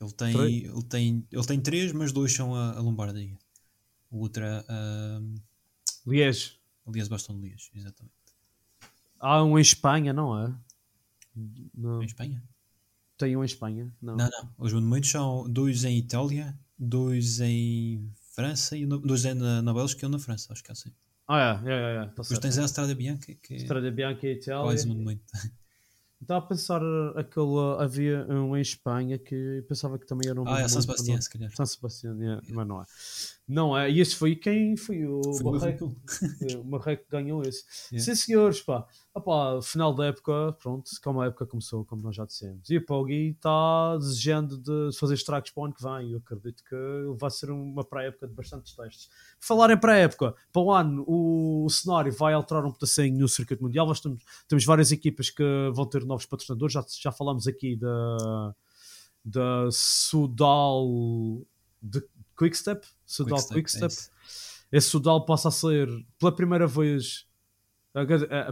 Ele tem, Três? ele tem, ele tem três, mas dois são a, a Lombardia. O outro é a, Liege. aliás, Bastão de Lias, exatamente. Há um em Espanha, não é? Não. Em Espanha? Tem um em Espanha? Não. Não, não. Os monumentos são dois em Itália, dois em França e dois em, na, na Bélgica e um na França, acho que é assim. Ah, é, é, é. é. Tá Depois certo. tens a Estrada Bianca, que é Estrada Bianca e Itália. quase um monumento. [LAUGHS] Estava a pensar aquele. Havia um em Espanha que pensava que também era um. Ah, é São Sebastião, se calhar. São Sebastião, yeah, mas não é. Não é? E esse foi quem foi o Marreco. o Marreco que ganhou esse. Yeah. Sim, senhores, pá. Opá, final da época, pronto, como a época começou, como nós já dissemos. E o Poggi está desejando de fazer estragos para o ano que vem. Eu acredito que vai ser uma pré-época de bastantes testes. Por falar em pré-época, para o ano o, cenário vai alterar um pedacinho no circuito mundial. Nós temos, temos várias equipas que vão ter novos patrocinadores. Já, já falamos aqui da, da Sudal de Quickstep. Sudal Quickstep, Quickstep. é. Esse Sudal passa a ser pela primeira vez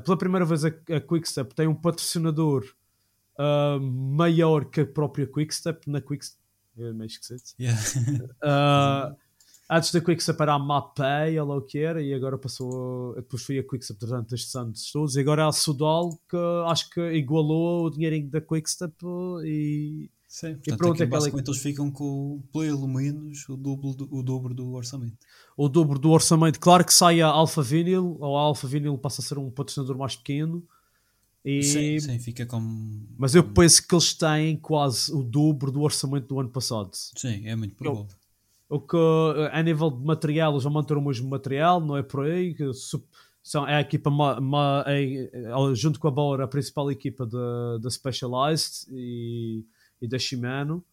pela primeira vez a, a Quickstep tem um patrocinador ah, maior que a própria Quickstep na Quickstep é meio Yeah. [LAUGHS] Ah, antes da Quickstep era a Mapei ou lá o que era e agora passou depois foi a Quickstep durante estes anos todos e agora é a Sudal que acho que igualou o dinheirinho da Quickstep e Sim, portanto, pronto, aqui aquela- basicamente eles ficam com pelo menos o dobro do, o dobro do orçamento. o dobro do orçamento. Claro que sai a Alpha Vinyl, ou a Alpha Vinyl passa a ser um patrocinador mais pequeno. E... Sim, sim, fica como. Mas eu penso que eles têm quase o dobro do orçamento do ano passado. Sim, é muito provável. O que a nível de material, eles vão manter o mesmo material, não é por aí. São, é a equipa, ma- ma- é- é- junto com a Bauer, a principal equipa da da Specialized e, e da Shimano.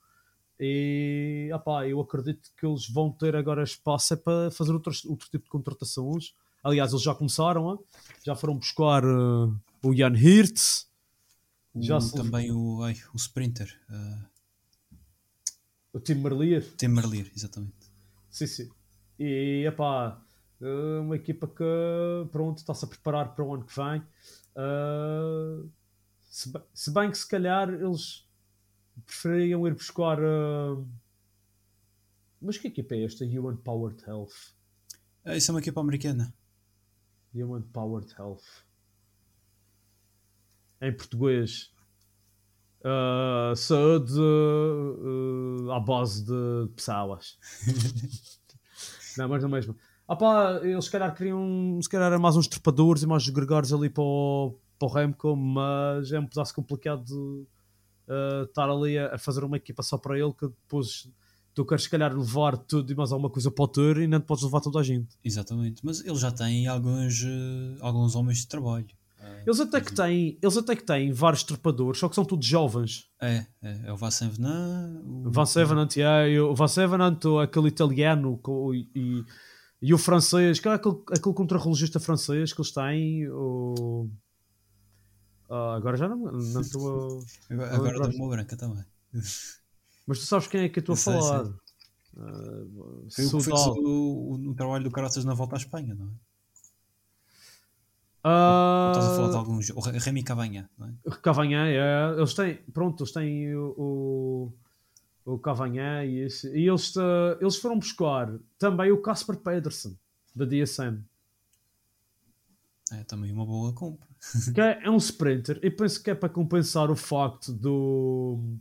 E opá, eu acredito que eles vão ter agora espaço é para fazer outros, outro tipo de contratações. Aliás, eles já começaram, hein? já foram buscar eh, o Jan Hirt, já O- se- também o, ai, o Sprinter, uh, o Tim Merlier. Tim Merlier, exatamente. Sim, sim. E epá, é uma equipa que pronto, está-se a preparar para o ano que vem. Ah, se, bem, se bem que se calhar eles prefeririam ir buscar. ah, mas que equipa é esta? Human Powered Health. Ah, isso é uma equipa americana. Human Powered Health. Em português. ah, saúde ah, à base de pessoas. [LAUGHS] não, mas não mesmo. Ah pá, eles se calhar queriam se calhar mais uns trepadores e mais gregários ali para o, para o Remco, mas é um pedaço complicado de ah, estar ali a, a fazer uma equipa só para ele que depois tu queres se calhar levar tudo e mais alguma coisa para o tour e não te podes levar toda a gente. Exatamente. Mas ele já tem alguns, eh, alguns homens de trabalho. Ah, Eles até que têm, eles até que têm vários trepadores, só que são todos jovens. É, é, é o Vassan Venan. O Van Sevenant, yeah, e o aquele italiano e, e, e o francês, que é aquele, aquele contrarrelogista francês que eles têm. O... Ah, agora já não não [LAUGHS] estou a... Agora, agora uma branca também. Mas tu sabes quem é que eu estou a falar? sei. Ah, Foi o Soudal. o, o, trabalho do Caraças na volta à Espanha, não é? Ah, Estás a falar de alguns. O Re- Remy Cavanha, não é? Cavanhã, é, eles têm, pronto, eles têm o, o, o Cavanhã e, esse, e eles, eles foram buscar também o Casper Pedersen da DSM, É também uma boa compra. [LAUGHS] é, é um sprinter e penso que é para compensar o facto do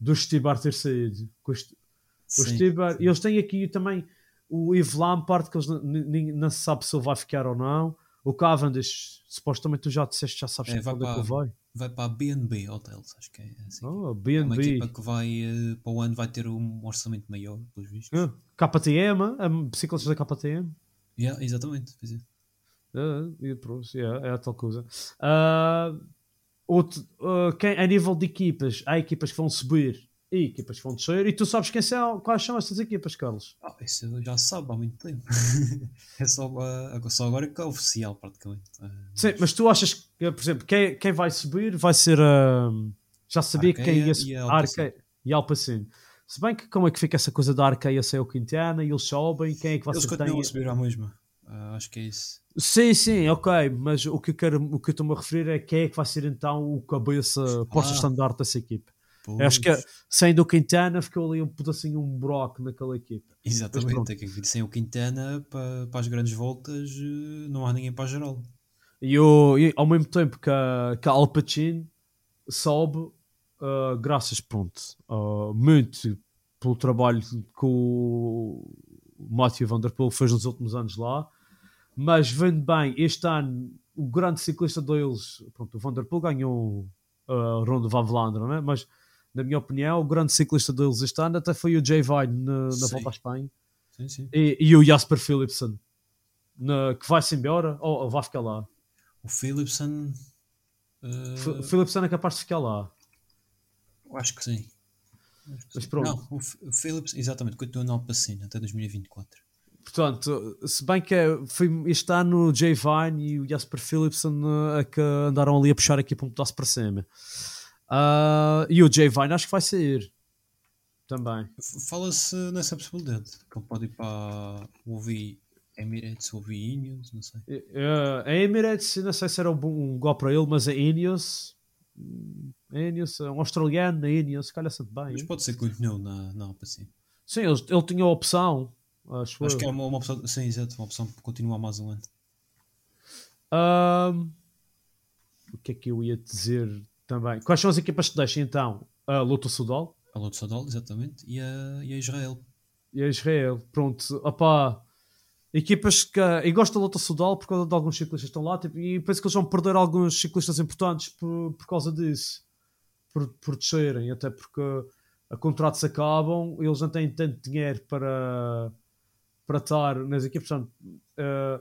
do Stibar ter saído. O, Sim, Stibar, sim. e eles têm aqui também o Yves Lampard, que eles não se sabe se ele vai ficar ou não. O Cavendish, supostamente tu já disseste, já sabes É, para vai onde é que para- vai. Vai para a BNB Hotels, acho que é assim. Oh, é uma BNB. equipa que vai eh, para o ano vai ter um orçamento maior, pelos vistos. Ah, KTM, a bicicletas da KTM. Yeah, exatamente. pois e pronto, yeah, é a tal coisa. Ah, outro, ah, quem, a nível de equipas, há equipas que vão subir e equipas que vão descer. E tu sabes quem são, quais são essas equipas, Carlos? Ah, isso eu já sabe há muito tempo. [LAUGHS] é só, ah, só agora que é oficial, praticamente. Ah, Sim, mas tu achas que, por exemplo, quem, quem vai subir vai ser a. já sabia que quem Arqueia ia subir. e a a Alpecin. Arqueia e a Alpecin. Se bem que como é que fica essa coisa da Arqueia ser o Quintana e eles sobem, quem é que vai Eles ser que continuam a subir à mesma. Ah, acho que é isso. Sim, sim, ok, mas o que eu quero, o que eu estou-me a referir é quem é que vai ser então o cabeça posta Ah. estandarte dessa equipe. Pois, acho que saindo o Quintana ficou ali um pedacinho, um broco naquela equipe. Exatamente. É que sem o Quintana para, para as grandes voltas eh, não há ninguém para a geral. E, e ao mesmo tempo que a, que a Al Pacino sobe, ah, graças, pronto, ah, muito pelo trabalho que o Matthew Van Der Poel fez nos últimos anos lá, mas vendo bem, este ano o grande ciclista deles, pronto, o Van Der Poel ganhou a Ronde van Vlaanderen, né? mas na minha opinião, o grande ciclista deles este ano até foi o Jay Vine na, na volta à Espanha. sim, sim. E, e o Jasper Philipsen, na- que vai-se embora ou, ou vai ficar lá? O Philipson. eh, F- Philipsen é capaz de ficar lá. eu acho que sim. Mas pronto. Não, o o Phillips, exatamente, continua na Alpacina até 2024. Portanto, se bem que é, foi este ano o Jay Vine e o Jasper Philipsen eh, a que andaram ali a puxar a equipa um pedaço para cima. Ah, e o Jay Vine acho que vai sair também. Fala-se nessa possibilidade. Que ele pode ir para o OV Emirates, o OV Ineos, não sei. Eh, a Emirates, não sei se era um bom gol para ele, mas a Ineos, a Ineos, um australiano na Ineos, calha-se bem. Mas hein? pode ser que continue na, na Alpacina. Sim, ele, ele tinha a opção, acho, Acho que é uma, uma opção, sim, exato, uma opção para continuar mais um ano. Ahm, o que é que eu ia dizer também? Quais são as equipas que deixam então? A Luta Sudal A Loto Sodal, exatamente, e a, e a Israel. e a Israel. Pronto, opá. Equipas que. Eu gosto da Luta Sudal por causa de alguns ciclistas que estão lá tipo, e penso que eles vão perder alguns ciclistas importantes por, por causa disso. Por, por descerem, até porque a contratos acabam, eles não têm tanto dinheiro para, para estar nas equipes. Portanto, eh,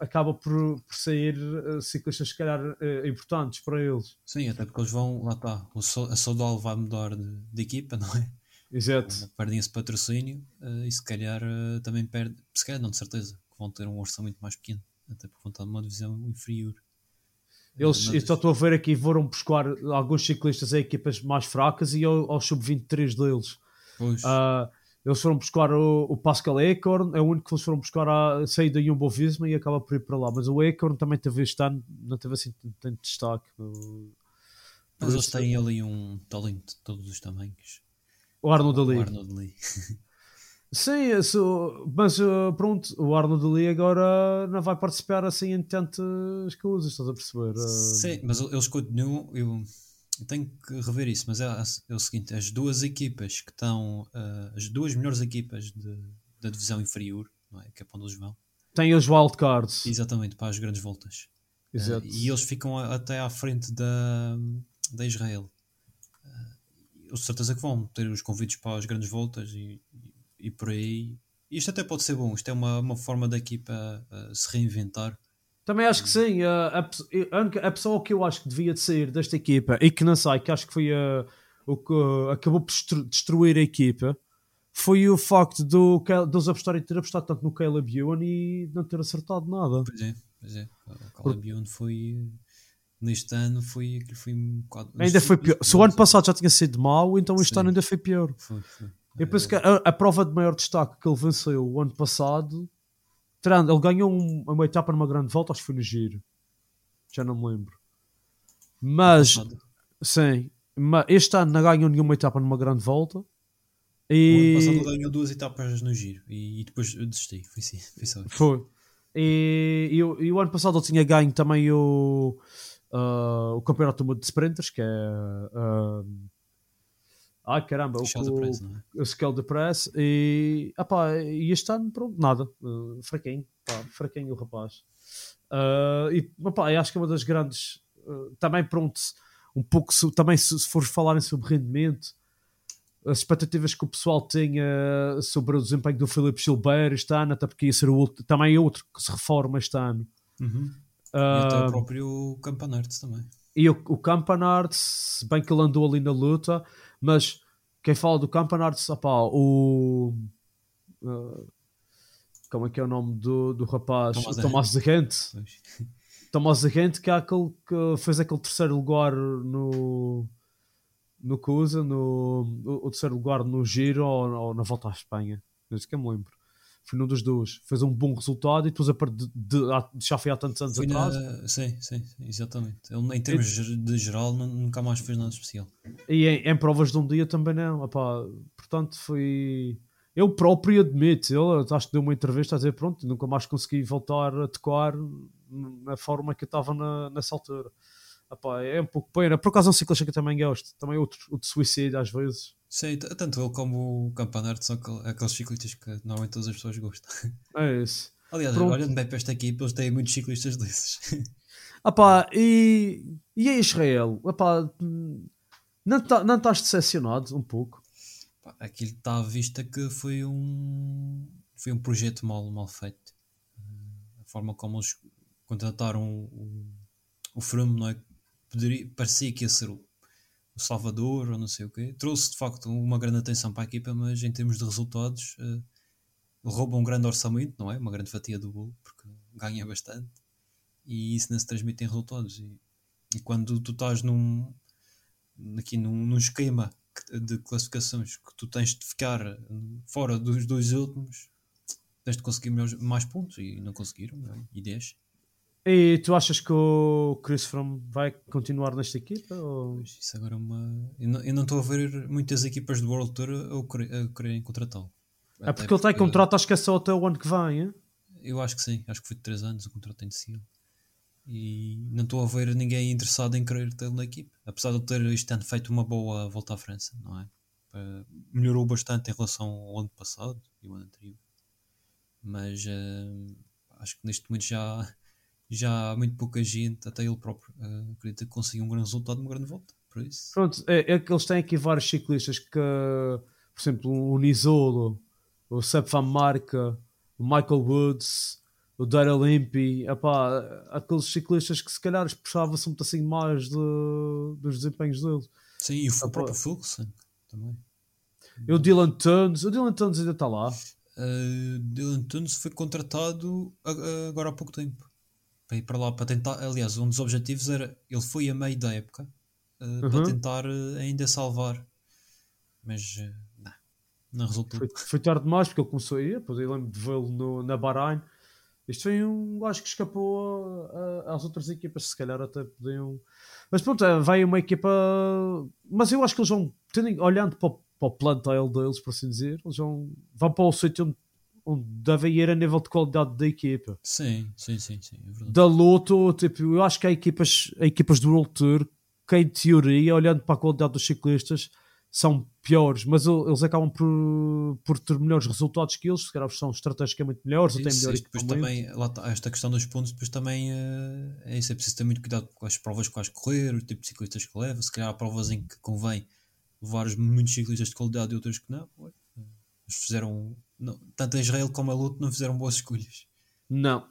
acaba por, por sair eh, ciclistas, se calhar, eh, importantes para eles. Sim, até porque eles vão, lá está, o So- a Sodal vai mudar de, de equipa, [LAUGHS] não é? Exato. Perdem esse patrocínio e se calhar também perde, se calhar não de certeza, que vão ter um orçamento mais pequeno, até porque vão estar numa divisão inferior. Eles, eu só estou a ver aqui, foram buscar alguns ciclistas a equipas mais fracas e ao, ao sub-23 deles. Pois, Ah, eles foram buscar o, o Pascal Acorn, é o único que eles foram buscar a sair da Jumbo Visma e acaba por ir para lá. Mas o Acorn também teve este ano, não teve assim tanto destaque. O- mas eles têm ali um talento de todos os tamanhos. O Arnold O ali. Arnold Lee. [LAUGHS] Sim, mas uh, pronto, o Arnold ali agora não vai participar assim em tantas coisas, estás a perceber? Sim, mas eles continuam. Eu, eu tenho que rever isso, mas é, é o seguinte: as duas equipas que estão, eh, as duas melhores equipas de- da divisão inferior, não é? Que é para onde eles vão, Tem os wildcards. exatamente para as grandes voltas. Eh, Exato. e eles ficam a- até à frente da, da Israel. Eh, eu certeza que vão ter os convites para as grandes voltas e, e, e por aí. Isto até pode ser bom, isto é uma, uma forma da equipa eh, se reinventar. Também acho que sim. uh, a, a a pessoa que eu acho que devia de sair desta equipa e que não sai, que acho que foi uh, o que uh, acabou por destru- destruir a equipa, foi o facto do, deles apostarem ter apostado tanto no Caleb Ewan e não ter acertado nada. Pois é, pois é. O Caleb Ewan foi. Neste ano foi, aquilo foi um bocado. Ainda foi pior. Se o ano passado já tinha sido mau, então este Sim. ano ainda foi pior. Foi, foi. Eu penso que a, a prova de maior destaque que ele venceu o ano passado, tirando, ele ganhou um- uma etapa numa grande volta, acho que foi no Giro. Já não me lembro. Mas, sim, mas este ano não ganhou nenhuma etapa numa grande volta. O E ano passado ganhou duas etapas no giro e, e depois eu desisti. Foi, sim, foi só foi. E, e o- e o ano passado ele tinha ganho também o, ah, o campeonato de sprinters, que é. ah, ai caramba, o, da o, press, é? o Scale de Press e, apá, e este ano, pronto, nada, uh, fraquinho, pá, fraquinho o rapaz. Uh, e apá, acho que é uma das grandes, uh, também pronto, um pouco, se- também se, se for falarem sobre rendimento, as expectativas que o pessoal tinha sobre o desempenho do Filipe Gilberto este ano, até porque ia ser o outro, também outro que se reforma este ano. Uhum. E até Uh, o próprio Campanarte também. e o, o Campanart, se bem que ele andou ali na luta, mas quem fala do Campanart, opá, o. uh, como é que é o nome do, do rapaz? Tomás de Gente. Tomás de Gente, [LAUGHS] que é aquele que fez aquele terceiro lugar no. No Cusa, no, o, terceiro lugar no Giro ou, ou na volta à Espanha. Não sei que eu me lembro. Foi num dos dois. Fez um bom resultado e depois a de, de- há- já foi há tantos anos Foi atrás. na... Sim, sim, exatamente. Ele, em termos de geral, nu- nunca mais fez nada especial. E em, em provas de um dia também não. Opá, portanto, foi. Eu próprio admito, ele acho que deu uma entrevista a dizer: pronto, nunca mais consegui voltar a tocar na forma que eu estava na, nessa altura. Opá, é um pouco pena. Por acaso é um ciclista que eu também gosto. Também outro, o de suicídio às vezes. Sei, t- tanto ele como o Campanarte são aquel- aqueles ciclistas que normalmente todas as pessoas gostam. É isso. Aliás, Pronto. olhando bem para esta equipa, eles têm muitos ciclistas desses. [LAUGHS] Opá, e, e em Israel? Opá, hum, não, tá, não estás decepcionado um pouco? pá, aquilo está à vista que foi um, foi um projeto mal, mal feito. Eh, A forma como eles contrataram o, o Froome, não é? Poderia, parecia que ia ser o, o Salvador ou não sei o quê. Trouxe de facto uma grande atenção para a equipa, mas em termos de resultados, eh, rouba um grande orçamento, não é? Uma grande fatia do bolo, porque ganha bastante e isso não se transmite em resultados. E, e quando tu estás num, aqui num, num esquema que- de classificações que tu tens de ficar eh, fora dos dois últimos, tens de conseguir melhores- mais pontos e não conseguiram, não é? e 10. E tu achas que o Chris Froome vai continuar nesta equipa? Ou... Isso agora é uma. Eu não- estou a ver muitas equipas do World Tour a, quererem contratá-lo. É porque ele está em contrato, acho que é só até o ano que vem. hein? Eu acho que sim, acho que foi de 3 anos o contrato tem de ser. E não estou a ver ninguém interessado em querer tê-lo na equipe. Apesar de ele ter este ano feito uma boa volta à França, não é? Eh, melhorou bastante em relação ao ano passado e o ano anterior. Mas eh, acho que neste momento já, já há muito pouca gente, até ele próprio, eh, acredita que conseguiu um grande resultado numa grande volta. Por isso, Pronto, é, é que eles têm aqui vários ciclistas que, por exemplo, o Nisolo, o Sepp Van Marca, o Michael Woods, o Daryl Impey, epá, aqueles ciclistas que se calhar expressavam-se um bocadinho mais de, dos desempenhos deles. sim, e o, o próprio. Fulgson também. E o Dylan Tunes, o Dylan Tunes ainda está lá. Uh, Dylan Tunes foi contratado agora há pouco tempo para ir para lá para tentar. Aliás, um dos objetivos era ele foi a meio da época uh, para Uhum. tentar uh, ainda salvar, mas uh, não, não resultou. Foi, foi tarde demais porque ele começou a ir, depois eu lembro de vê-lo na Bahrein. Isto foi um gajo que escapou a- a- às outras equipas, se calhar até podiam. Mas pronto, vai uma equipa. Mas eu acho que eles vão, tendo, olhando para o, para o plantel deles, por assim dizer, eles vão, vão para o sítio onde, onde devem ir a nível de qualidade da equipa. Sim, sim, sim, sim, é. Da Loto, tipo, eu acho que há equipas, há equipas do World Tour que, em teoria, olhando para a qualidade dos ciclistas, são piores, mas eles acabam por, por ter melhores resultados que eles, se calhar são estrategicamente melhores, ou têm melhor depois também, lá está, esta questão dos pontos, depois também uh, é isso, é preciso ter muito cuidado com as provas que vais correr, o tipo de ciclistas que leva. Se calhar há provas em que convém levar os- muitos ciclistas de qualidade e outras que não. Ué, Eles fizeram, não, tanto a Israel como a Luto não fizeram boas escolhas. Não.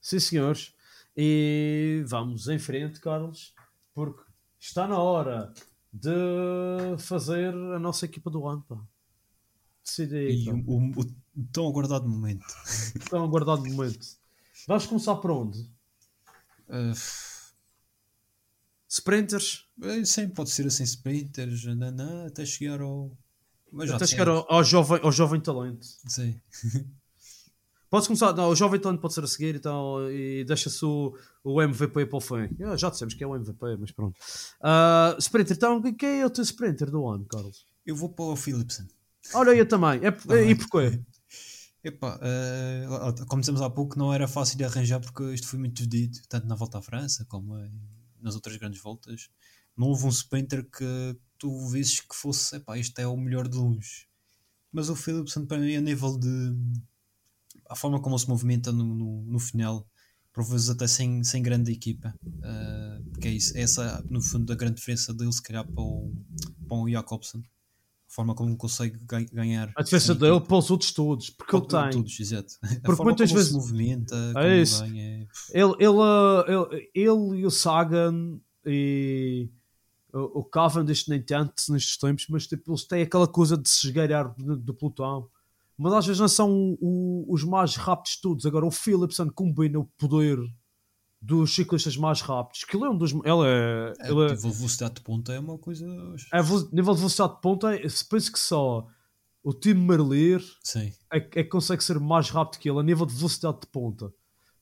Sim, senhores. E vamos em frente, Carlos, porque está na hora de fazer a nossa equipa do ano, pá. Decide aí, E pá. o, o- o tão aguardado momento. [LAUGHS] Estão aguardado momento. Vamos começar por onde? Uh, Sprinters? eh, sim, pode ser assim, sprinters, nanã, até chegar ao. Mas já Até chegar ao, ao jovem, ao jovem talento. Sim. [LAUGHS] Podes começar, não, o jovem talento pode ser a seguir então, e deixa-se o, o MVP para o fim. Ah, já dissemos que é o MVP, mas pronto. Ah, sprinter, então quem é o teu sprinter do ano, Carlos? Eu vou para o Philipsen. Olha, eu também. É, Também. E porquê? [LAUGHS] Epá, eh, como dissemos há pouco, não era fácil de arranjar porque isto foi muito dividido, tanto na volta à França como em- nas outras grandes voltas. Não houve um sprinter que tu visses que fosse, epá, isto é o melhor de longe. Mas o Philipsen, para mim, a nível de. a forma como ele se movimenta no, no, no final, por vezes até sem, sem grande equipa. eh, porque é isso, essa, no fundo, a grande diferença dele, se calhar, para o, para o Jacobsen. A forma como consegue ga- ganhar. A sem dele equipa. para os outros todos, porque ele tem. Todos, exato. A Porque forma muitas vezes- se movimenta, É isso. ganha. é- Ele, ele, ah, ele, ele e o Sagan e o, o Cavendish nem tanto nestes tempos, mas tipo, eles têm aquela coisa de se esgalhar do, do pelotão. Mas às vezes não são o- os mais rápidos de todos. Agora o Philipson combina o poder dos ciclistas mais rápidos. Que ele é um dos. Ele é. É, ele é- tipo, velocidade de ponta é uma coisa. a vo- nível de velocidade de ponta, é- penso que só o time Merlier é, é que consegue ser mais rápido que ele a nível de velocidade de ponta.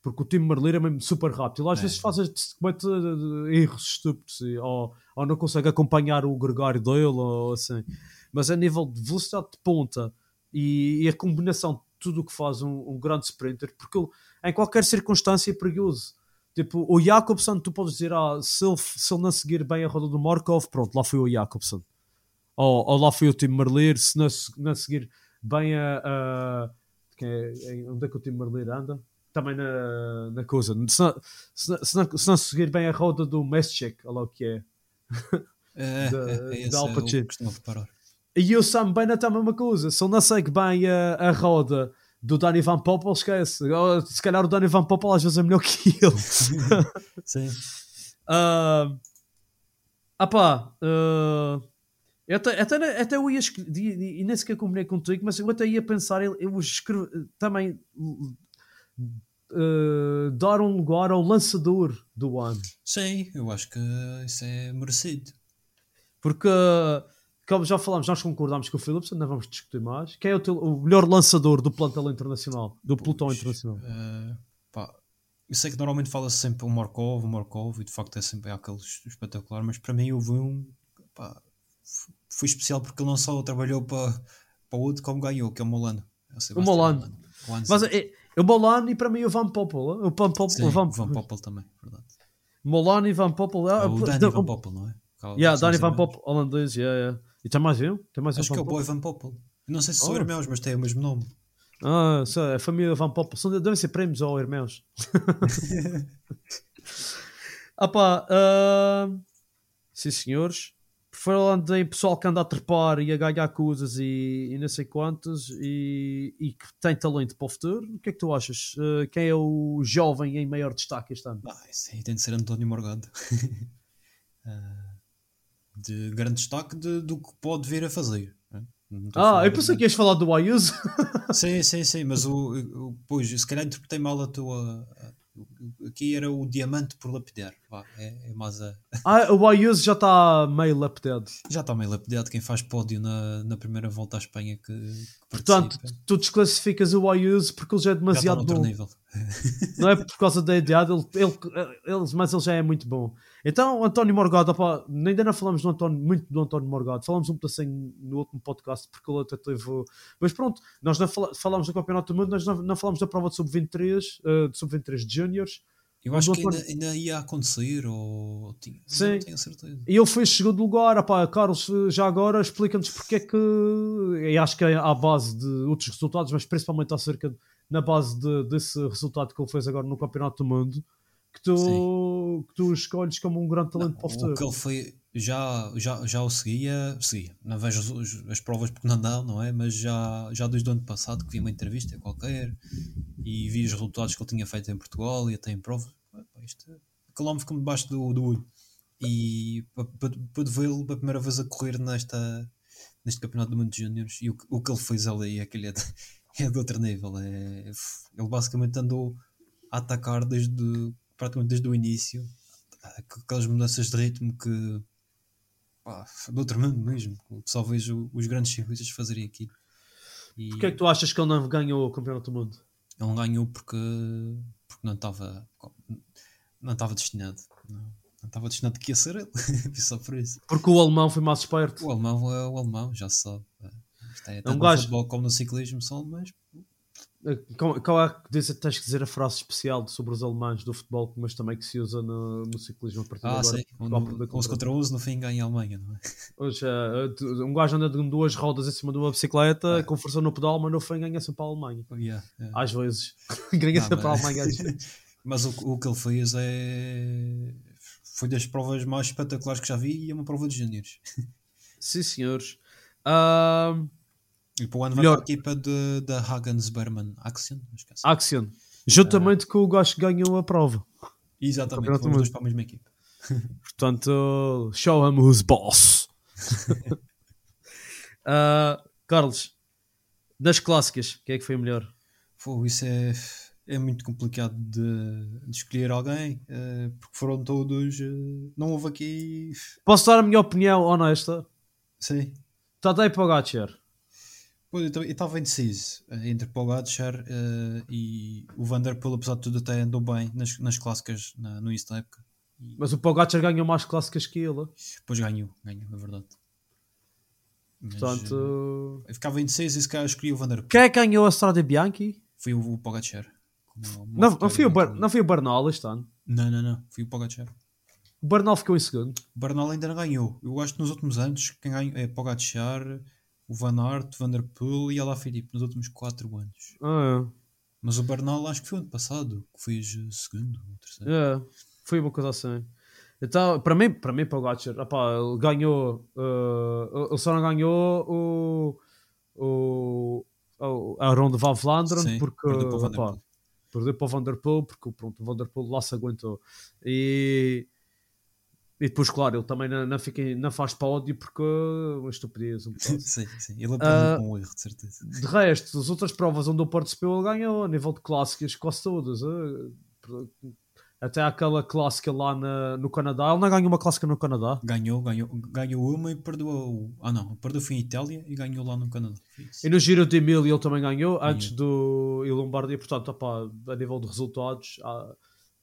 Porque o time Merlier é mesmo super rápido. Ele às É. vezes faz comete eh, erros estúpidos ou, ou não consegue acompanhar o gregário dele ou assim. Mas a nível de velocidade de ponta e, e a combinação de tudo o que faz um, um grande sprinter, porque ele, em qualquer circunstância é perigoso. Tipo, o Jacobson, tu podes dizer, ah, se ele, se ele não seguir bem a roda do Markov, pronto, lá foi o Jacobson. Ou, ou lá foi o time Merlier, se não, não seguir bem a. a é, onde é que o time Merlier anda? Também na, na coisa. Se não, se, não, se, não, se não seguir bem a roda do Messchek, olha lá o que é. [LAUGHS] é, Da- é, é da é reparar. E o Sam Bennett é a mesma coisa. Se ele não segue bem a, a roda do Danny Van Poppel, esquece. Se calhar o Danny Van Poppel às vezes é melhor que ele. [LAUGHS] Sim. Ah ah pá, ah, eu até, até, até eu ia escrever, e nem sequer combinei contigo, mas eu até ia pensar, eu, eu escrevo, também ah, dar um lugar ao lançador do ano. Sim, eu acho que isso é merecido. Porque, como já falámos, nós concordámos com o Phillips, não vamos discutir mais. Quem é o, teu- o melhor lançador do plantel internacional? Do pelotão Pois, internacional? eh, pá, eu sei que normalmente fala-se sempre o Markov, o Markov, e de facto é sempre aquele espetacular, mas para mim houve um. Pá, foi especial porque ele não só trabalhou para, para o outro como ganhou, que é o Molano. É Molano. O Hansen. Mas é o Molano e para mim o Van Poppel. O Van Poppel, Sim, o Van, Van Poppel também, verdade. Molano e Van Poppel. É ah, o não, Van Poppel, não é? Cal- Yeah, os Van. Poppel, holandês, yeah, yeah. E tem mais um? Tem mais um Acho que é o Boy? Van Poppel. Não sei se são Oh. irmãos, mas têm o mesmo nome. Ah, sei, a família Van Poppel. São, devem ser prêmios ou irmãos. [LAUGHS] [LAUGHS] ah pá, ah, sim senhores. Falando em pessoal que anda a trepar e a ganhar coisas e, e não sei quantas e, e que tem talento para o futuro, o que é que tu achas? Ah, quem é o jovem em maior destaque este ano? Ah, isso aí tem de ser António Morgado. Ah, [LAUGHS] de grande destaque de- do que pode vir a fazer. né? A Ah, eu pensei de- que ias falar do Ayuso. Sim, sim, sim, mas o, o, pois, se calhar interpretei mal a tua. Aqui era o diamante por lapidar. Vá, é, é mais a. [LAUGHS] ah, o Ayuso já está meio lapidado. Já está meio lapidado quem faz pódio na, na primeira volta à Espanha que, que Portanto, participa. tu desclassificas o Ayuso porque ele já é já está demasiado noutro bom. nível. Não é por causa da idade, ele, ele, ele- mas ele já é muito bom. Então, o António Morgado, opá, ainda não falamos do António, muito do António Morgado, falamos um pedacinho no último podcast, porque ele até teve. Mas pronto, nós não fala, falamos do Campeonato do Mundo, nós não, não falamos da prova de sub-23, eh, de sub-23 de Júniors, Eu acho do que ainda, ainda ia acontecer, ou tinha, Sim. não tenho certeza. e ele foi segundo lugar. Opá, Carlos, já agora explica-nos porque é que. E acho que é à base de outros resultados, mas principalmente acerca de- na base de- desse resultado que ele fez agora no Campeonato do Mundo. Que tu, que tu escolhes como um grande talento para o futuro. O que ele foi, já, já, já o seguia, seguia. Não vejo os- as provas porque não dá, não é? Mas já, já desde o ano passado que vi uma entrevista qualquer e vi os resultados que ele tinha feito em Portugal e até em prova. Pá, Isto, aquele homem ficou-me debaixo do, do olho. E pude vê-lo pela primeira vez a correr nesta, neste Campeonato do Mundo de Júniores e o, que- o que ele fez ali, aquele é de, [LAUGHS] é de outro nível. É, ele basicamente andou a atacar desde, praticamente desde o início aquelas mudanças de ritmo que pá, do outro mundo mesmo. Só vejo os grandes circuitos fazerem aquilo. E Porquê é que tu achas que ele não ganhou o Campeonato do Mundo? ele não ganhou porque, porque não estava não estava destinado. Não, estava destinado que ia ser ele. [LAUGHS] Só por isso. Porque o alemão foi mais esperto. O alemão é o alemão, já se sabe. É, É um tanto no gajo- futebol como no ciclismo são alemães. Qual, qual é que diz, tens que dizer a frase especial sobre os alemães do futebol, mas também que se usa no, no ciclismo a partir Ah, agora? sim. No, perder 11 contra- contra 11 no fim ganha a Alemanha, não é? Hoje, eh, um gajo anda de duas rodas em cima de uma bicicleta, com força no pedal, mas no fim ganha sempre a Alemanha. Yeah, yeah. Às vezes. [LAUGHS] ganha Não, sempre a mas- Alemanha. às vezes. [LAUGHS] Mas o, o que ele fez é. Foi das provas mais espetaculares que já vi e é uma prova de júniores. Sim, senhores. Ahm, E para o ano vai Melhor. para a equipa de, da Hagens Berman Action. Que. Action. Juntamente com o gajo que ganhou a prova. Exatamente, Campeonato foram os do dois para a mesma equipa. [LAUGHS] Portanto, show him who's boss. [LAUGHS] Ah, Carlos, das clássicas, quem é que foi o melhor? Pô, isso é, é muito complicado de, de escolher alguém, eh, porque foram todos. eh, não houve aqui. Posso dar a minha opinião honesta? Sim. Tadej Pogacar. Pô, eu eu estava indeciso eh, entre Pogacar eh, e o Vanderpool, apesar de tudo, até andou bem nas, nas clássicas na, no início da época. Mas o Pogacar ganhou mais clássicas que ele. Depois ganhou, ganhou, é verdade. Mas, Portanto, eh, eu ficava indeciso e se calhar escolhi o Vanderpool. quem é que ganhou a Strade Bianchi? Foi o, o Pogacar. Uma Não, não, foi o Bar, não foi o Bernal este ano. não, não, não, foi o Pogacar. O Bernal ficou em segundo. O Bernal ainda não ganhou. Eu acho que nos últimos anos quem ganhou é Pogacar, o Van Aert, o Van der Poel e Alaphilippe nos últimos 4 anos. Ah, Mas o Bernal acho que foi ano passado que eh, segundo ou terceiro. é. É, foi uma coisa assim. Então, para mim, para mim, Pogacar, opá, ele ganhou, uh, ele só não ganhou o, o, o a ronda Van Vlaanderen Sim, porque perdeu para o Van der opá, Poel. perdeu para o Van der Poel porque pronto, o Van der Poel lá se aguentou e, e depois, claro, ele também não, não, fica, não faz pódio porque é uma estupidez um. Sim, sim. Ele aprendeu Ah, com o erro, de certeza. De resto, as outras provas onde o participou, ele ganhou a nível de clássicas, quase todas. eh. Até aquela clássica lá na- no Canadá. Ele não ganhou uma clássica no Canadá. Ganhou, ganhou, ganhou uma e perdeu. Ah, não, perdeu foi em Itália e ganhou lá no Canadá. Isso. E no Giro de Emília ele também ganhou, antes do e Lombardia. Portanto, opá, a nível de resultados, há-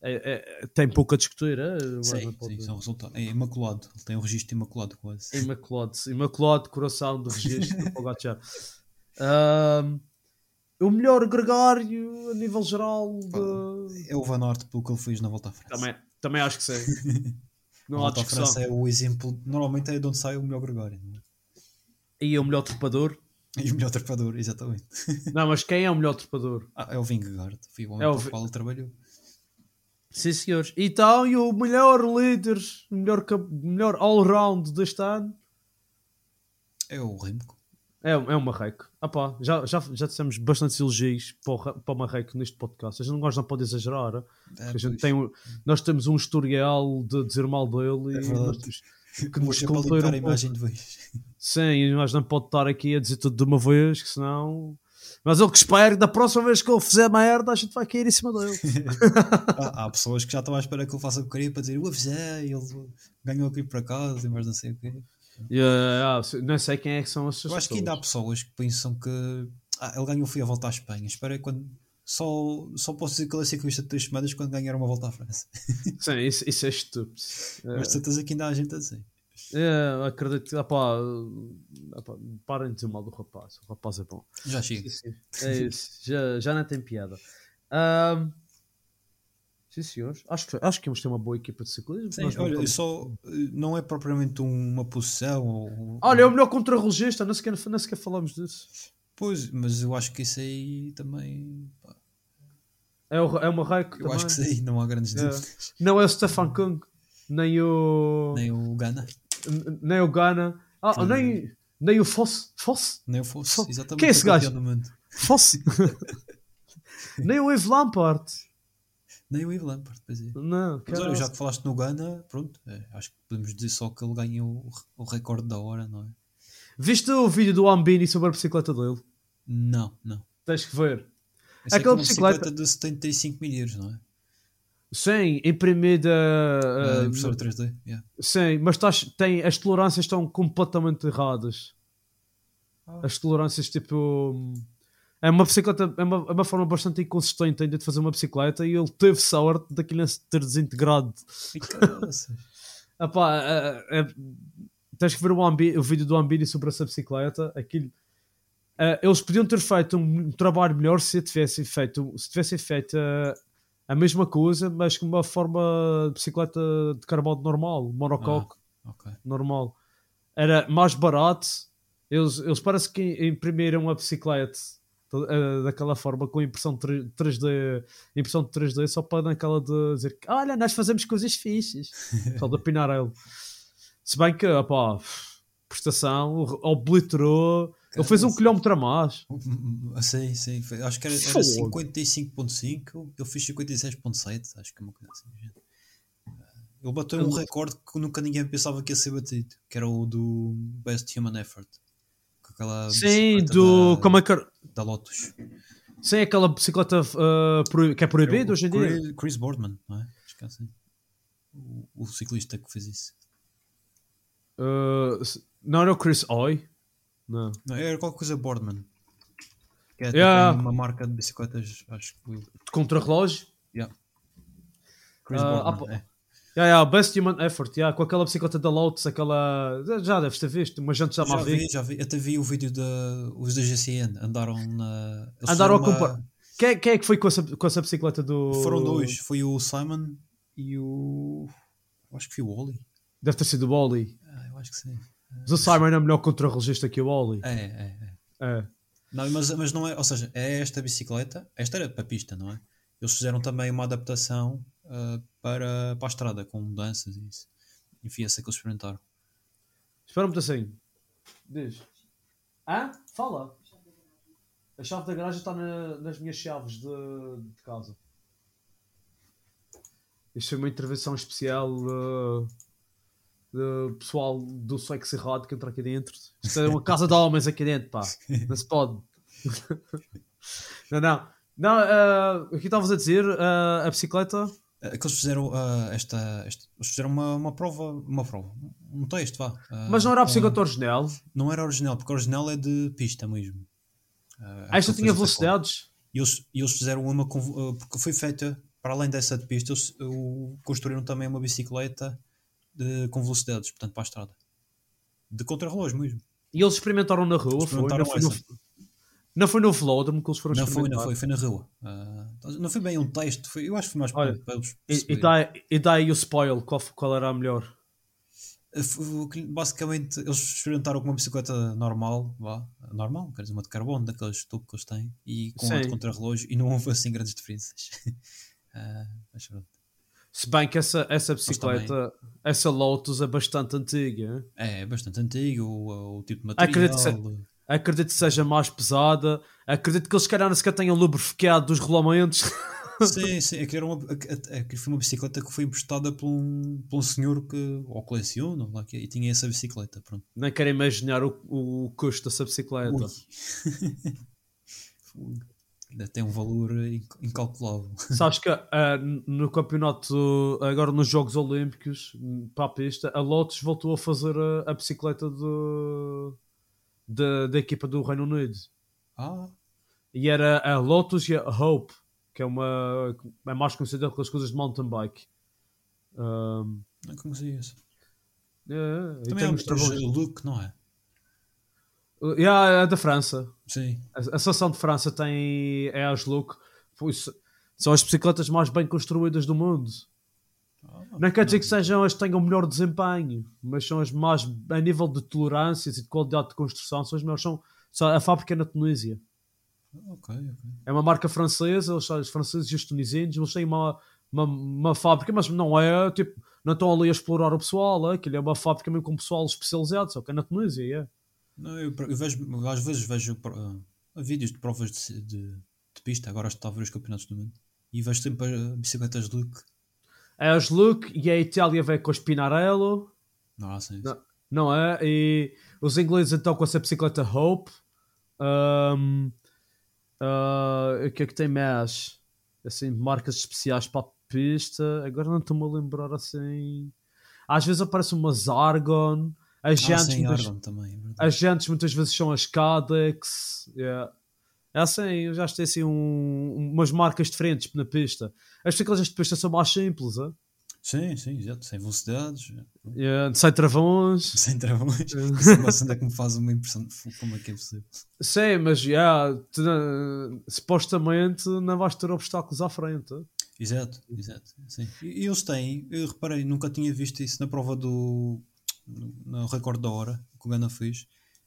é- é- tem pouco a discutir. É, Sim, pode- sim, são resultados. É imaculado. Ele tem um registro imaculado quase. Imaculado, imaculado coração de registro do [LAUGHS] Pogacar. O melhor gregário a nível geral de... É o Van Aert pelo que ele fez na volta à França. também, também acho que sim. a [LAUGHS] Não há volta à. França é o exemplo. Normalmente é de onde sai o melhor Gregório. não é? E é o melhor trepador. E o melhor trepador, exatamente. Não, mas quem é o melhor trepador? Ah, é o Vingegaard. Foi o homem É para o qual ele trabalhou. Sim, senhores. Então, e o melhor líder, o melhor, melhor all-round deste ano É o Remco. é, é o Marreco. Ah pá, já, já, já dissemos bastantes elogios para o, Ra- para o Marreco neste podcast. A gente não gosta, não pode exagerar. É, A gente pois. tem, nós temos um historial de dizer mal dele É e verdade. nós temos que nos Hoje é para um a imagem de vez. Sim, nós não pode estar aqui a dizer tudo de uma vez, que senão. Mas ele que espera que da próxima vez que ele fizer merda, a gente vai cair em cima dele. [LAUGHS] [LAUGHS] há, há pessoas que já estão à espera que ele faça porcaria para dizer o avisei, ele ganhou aqui para casa e mais não sei o quê. Yeah, yeah, não sei quem é que são essas Eu acho que ainda há pessoas. pessoas que pensam que ah, ele ganhou foi a volta à Espanha. Espera quando. Só, só posso dizer que ele é ciclista de três semanas quando ganhar uma volta à França. Sim, isso, isso é estúpido. [LAUGHS] Mas certeza que ainda há gente assim. É, acredito que. opá, opá, parem de dizer mal do rapaz. O rapaz é bom. Já chega. Sim, sim. É isso. Já, já não tem piada. Ahm, sim, senhores. Acho que, acho que vamos ter uma boa equipa de ciclismo. Sim, não olha, só não é propriamente uma posição ou, Olha, é o melhor contrarrelogista. Nem sequer, nem sequer falamos disso. Pois, mas eu acho que isso aí também. pá, É, o, é o Marreco. eu acho que isso aí não há grandes É. dúvidas. Não é o Stefan Kung, nem o. Nem o Gana, nem o Ghana. Ah, Sim. nem, nem o Fosse. Fosse? nem o Fosse. Fo- Exatamente. Quem é esse gajo? Fosse. [LAUGHS] [LAUGHS] nem o Yves Lampard. Nem o Ivo Lampard, pois é. Não, Mas olha, já que falaste no Gana, pronto, é, acho que podemos dizer só que ele ganhou o, o recorde da hora, não é? Viste o vídeo do Ambini sobre a bicicleta dele? Não, não. Tens que ver. Que Aquela é uma bicicleta- bicicleta de 75 milheiros, não é? Sim, imprimida. Uh, impressora 3D, yeah. sim, mas estás, tem, as tolerâncias estão completamente erradas. Ah. As tolerâncias, tipo. É uma bicicleta, é uma, é uma forma bastante inconsistente ainda de fazer uma bicicleta e ele teve sorte daquilo ter desintegrado. [LAUGHS] Epá, é- é- tens que ver o, Ambi- o vídeo do Ambini sobre essa bicicleta. Aquilo, é, eles podiam ter feito um trabalho melhor se tivessem feito, se tivessem feito a mesma coisa, mas com uma forma de bicicleta de carbono normal, monocoque ok. normal. Era mais barato. Eles, eles parece que imprimiram a bicicleta eh, daquela forma com impressão 3- 3D, impressão de 3D só para naquela de dizer que olha, nós fazemos coisas fixes. [LAUGHS] Só de Pinarello. Se bem que, opá, prestação, obliterou. Ele fez um quilómetro a mais. Ah, Sim, sim. foi- Acho que era, era Fogo. 55.5, ele fez 56.7, acho que é uma coisa assim. género. Ele bateu um recorde que nunca ninguém pensava que ia ser batido, que era o do Best Human Effort. Com aquela Sim, do. da, Como é que. da Lotus. Sim, aquela bicicleta ah, proib- que é proibida hoje em dia. Chris, Boardman, não é? Acho que é assim. O, o ciclista que fez isso. Ah, se- não era o Chris Oy? Não. Não, era qualquer coisa Boardman. Que é Yeah. uma marca de bicicletas, acho que. De contrarrelógio? Yeah. Chris Ah, Boardman, é. Yeah, yeah, Best Human Effort, yeah, com aquela bicicleta da Lotus, aquela. Já deves ter visto, mas gente já Já vi, vi. já vi. Até vi o vídeo da. Os da GCN andaram na. eles Andaram a fizeram comprar. Quem, quem é que foi com essa, com essa bicicleta do. Foram dois. Foi o Simon e o. eu Acho que foi o Oli. Deve ter sido o Oli. Ah, eu acho que sim. Mas o Simon é melhor contrarregista que o Oli. É, é, é. É. Não, mas, mas não é. Ou seja, é esta bicicleta. Esta era para pista, não é? Eles fizeram também uma adaptação ah, para, para a estrada, com mudanças e isso. Enfim, esse é que eles experimentaram. Espera-me assim. Diz. Hã? Fala. A chave da garagem está na- nas minhas chaves de, de casa. Isto foi uma intervenção especial uh, do pessoal do sexo errado que entra aqui dentro. Isto é uma casa de homens aqui dentro, pá. Não se pode. não, não. Não, uh, aqui estavas a dizer, uh, a bicicleta. Ah, que eles fizeram ah, esta, esta- Eles fizeram uma, uma prova. Uma prova. Um texto, vá. Mas não era a bicicleta original. Não era original, porque a original é de pista mesmo. Ah, Ah, esta tinha velocidades. E eles, e eles fizeram uma. Porque foi feita, para além dessa de pista, eles uh, construíram também uma bicicleta de, com velocidades, portanto, para a estrada. De contrarrelógio mesmo. E eles experimentaram na rua, foi? Não Experimentaram foi, no, não foi no velódromo que eles foram Não foi, experimentar. não foi, foi na rua. Ah, não foi bem um texto, foi, eu acho que foi mais Olha, para, eles E, e, dá, e dá aí o spoil, qual, qual era a melhor? Uh, que- Basicamente, eles experimentaram com uma bicicleta normal, vá, normal, quer dizer, uma de carbono, daqueles tubos que eles têm, e com de Sim. contrarrelógio, e não houve assim grandes diferenças. [LAUGHS] Ah, mas pronto. Se bem que essa, essa bicicleta, essa Lotus é bastante antiga. É, é bastante antigo, o, o tipo de material. Acredito que Acredito que seja mais pesada. Acredito que eles, se calhar, nem sequer tenham lubrificado dos rolamentos. Sim, [LAUGHS] sim, aquilo, era uma, a- a- aquilo foi uma bicicleta que foi emprestada por um, por um senhor que ou coleciona, lá que é, e tinha essa bicicleta. Pronto. Nem quero imaginar o, o custo dessa bicicleta. [LAUGHS] Tem um valor inc- incalculável. [LAUGHS] Sabes que ah, no campeonato, agora nos Jogos Olímpicos, para a pista, a Lotus voltou a fazer a, a bicicleta do, da, da equipa do Reino Unido. Ah, E era a Lotus e a Hope, que é uma é mais conhecida pelas coisas de mountain bike. Um, não conhecia isso. é, Também é um travões. look, não é? Yeah, é da França. Sim. A, a seleção de França tem é as Look. São as bicicletas mais bem construídas do mundo. Ah, Não quer dizer que sejam as que tenham o melhor desempenho, mas são as mais a nível de tolerâncias e de qualidade de construção, são as melhores. São, são a fábrica é na Tunísia. Ok, ok. É uma marca francesa, eles os franceses e os tunisinos, eles têm uma, uma, uma fábrica, mas não é tipo, não estão ali a explorar o pessoal, é, aquilo é uma fábrica mesmo com pessoal especializado, só que é na Tunísia, é. Não, eu, eu vejo, às vezes vejo ah, vídeos de provas de, de, de pista, agora estou a ver os campeonatos do mundo, e vejo sempre ah, bicicletas look. É as Look e a Itália vem com a Spinarello, Não há assim. Não. não é? E os ingleses então com essa bicicleta Hope. Ahm, ah, o que é que tem mais? Assim, marcas especiais para a pista. Agora não estou-me a lembrar assim. Às vezes aparece uma Zargon. As Ah, jantes, sim, muitas, Argon também. é verdade. jantes muitas vezes são as Cadex. Yeah. É assim, eu já tenho assim um- umas marcas diferentes na pista. As bicicletas de pista são mais simples, é? Sim, sim, exato. Sem velocidades, Yeah, sem travões. [LAUGHS] sem travões. [LAUGHS] Isso é que me faz uma impressão de como é que é possível. Sim, mas não- supostamente não vais ter obstáculos à frente. Exato, exato. Sim. E eles têm, eu reparei, nunca tinha visto isso na prova do. No recorde da hora que o Gana fez.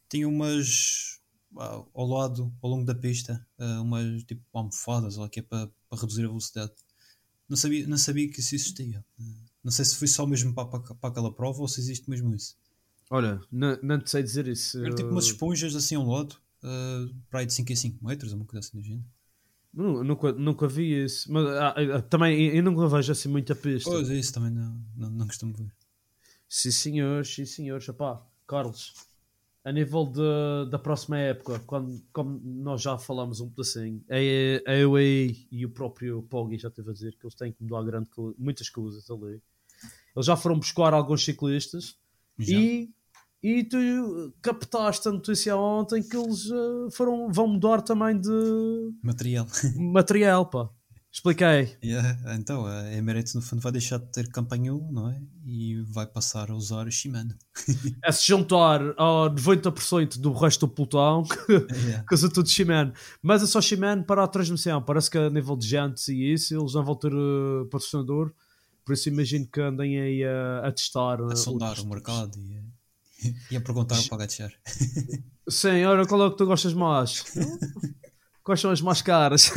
Tinha umas. ah, ao lado, ao longo da pista, ah, umas tipo almofadas lá que é para, para reduzir a velocidade. Não sabia, não sabia que isso existia. Não sei se foi só mesmo para, para, para aquela prova ou se existe mesmo isso. Olha, não, não te sei dizer isso. Era tipo umas esponjas assim ao lado, ah, para aí de 5 em 5 metros, uma coisa assim do género. Nu- nunca, nunca vi isso. Mas ah, também eu nunca vejo assim muita pista. Pois é, isso também não, não, não costumo ver. Sim, senhores, sim, senhores. Epá, Carlos, a nível de, da próxima época, quando, como nós já falamos um pedacinho, a, a UAE e o próprio Poggi já teve a dizer que eles têm que mudar grande, muitas coisas ali. Eles já foram buscar alguns ciclistas Já. e, e tu captaste a notícia ontem que eles eh, foram, vão mudar também de Material. material, pá. Expliquei. Yeah, então, a Emirates no fundo vai deixar de ter campanhou, não é? E vai passar a usar Shimano. É se juntar a 90% do resto do pelotão [LAUGHS] Yeah. que usa tudo Shimano. Mas é só Shimano para a transmissão. Parece que a nível de jantes e isso, eles não vão ter eh, patrocinador. Por isso imagino que andem aí a, a testar. eh, A sondar outros o mercado e, a- [LAUGHS] e a perguntar o pagar de share. Sim, olha qual é o que tu gostas mais. [LAUGHS] Quais são as mais caras?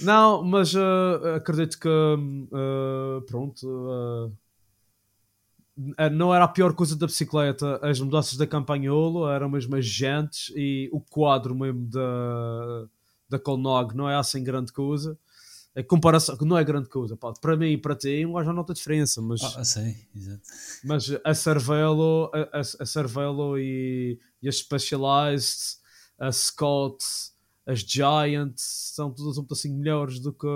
Não, mas uh, acredito que uh, pronto. Uh, não era a pior coisa da bicicleta. As mudanças da Campanholo eram mesmo agentes e o quadro mesmo da, da Colnog não é assim grande coisa. A comparação não é grande coisa. Pá. Para mim e para ti, não há nota diferença. Mas, ah, sei, exato. mas a Cervelo, a, a, a Cervelo e, e as Specialized, a Scott as Giants são todas um pedacinho melhores do que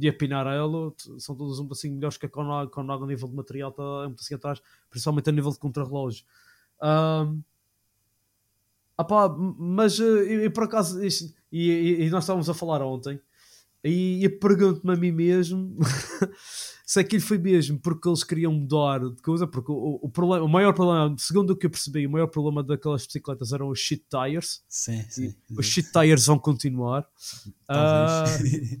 e a Pinarello são todas um pedacinho melhores que a Conag, Conag a nível de material está um pedacinho atrás, principalmente a nível de contrarrelógio. Um, opá, mas e, e por acaso isto, e, e, nós estávamos a falar ontem e, e pergunto-me a mim mesmo [LAUGHS] se aquilo foi mesmo porque eles queriam mudar de coisa, porque o, o, problema, o maior problema, segundo o que eu percebi, o maior problema daquelas bicicletas eram os shit tires. Sim, sim. Os shit tires vão continuar. Uh, [LAUGHS]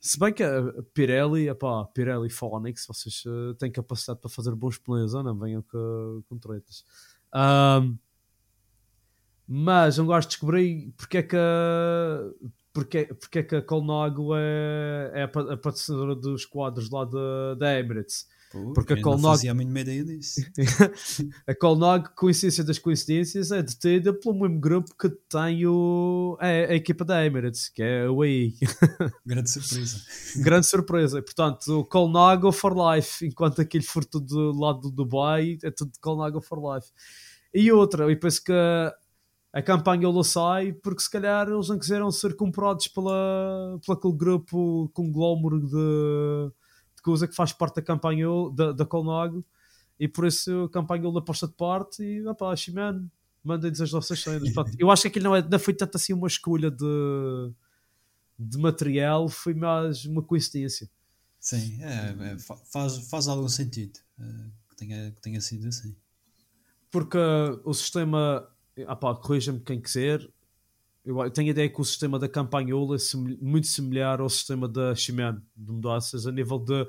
se bem que a Pirelli, epá, Pirelli Phonics, vocês uh, têm capacidade para fazer bons pneus, não venham com, com tretas. Uh, mas não gosto de descobrir porque é que porque, porque é que a Colnago é, é a patrocinadora dos quadros lá da Emirates. Pô, porque a Colnog... fazia a ideia disso. [LAUGHS] a Colnog, coincidência das coincidências, é detida pelo mesmo grupo que tem o, é, a equipa da Emirates, que é o AI. [LAUGHS] Grande surpresa. Grande surpresa. Portanto, o Colnago for life, enquanto aquele for tudo do lado do Dubai, é tudo Colnago for life. E outra, eu penso que a campanha lo sai porque se calhar eles não quiseram ser comprados pela, pela aquele grupo conglomero de, de coisa que faz parte da campanha da, da Colnago. E por isso a campanha lo aposta de parte e opá, Shimano mandem-nos as nossas cenas. Eu acho que aquilo não, é, não foi tanto assim uma escolha de, de material foi mais uma coincidência. Sim, é, é, faz, faz algum sentido é, que, tenha, que tenha sido assim. Porque o sistema ah pá, corrija-me quem quiser. Eu tenho a ideia que o sistema da Campanhola é muito similar ao sistema da Shimano de mudanças a nível de.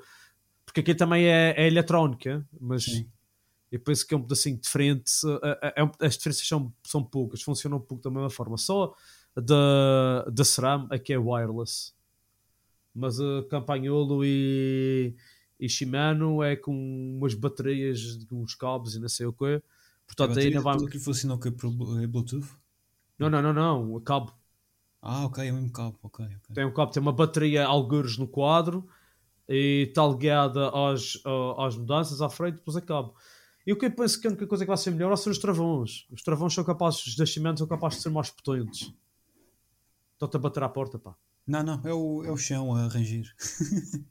Porque aqui também é, é eletrónica, mas Sim. eu penso que é um pedacinho diferente. É, é, as diferenças são, são poucas, funcionam um pouco da mesma forma. Só da, da SRAM aqui é wireless, mas a Campanholo e, e Shimano é com umas baterias, uns cabos e não sei o que Portanto, aí não. Tudo que funciona com é Bluetooth? Não, não, não, não. O cabo. Ah, ok, é o mesmo cabo. Okay, okay. Tem um cabo, tem uma bateria algures no quadro e está ligada às, às mudanças à frente, depois é cabo. E o que eu penso que a única coisa que vai ser melhor são os travões. Os travões são capazes, os descimentos são capazes de ser mais potentes. Estão-te a bater à porta, pá. Não, não, é o, é o chão a arrangir. [LAUGHS]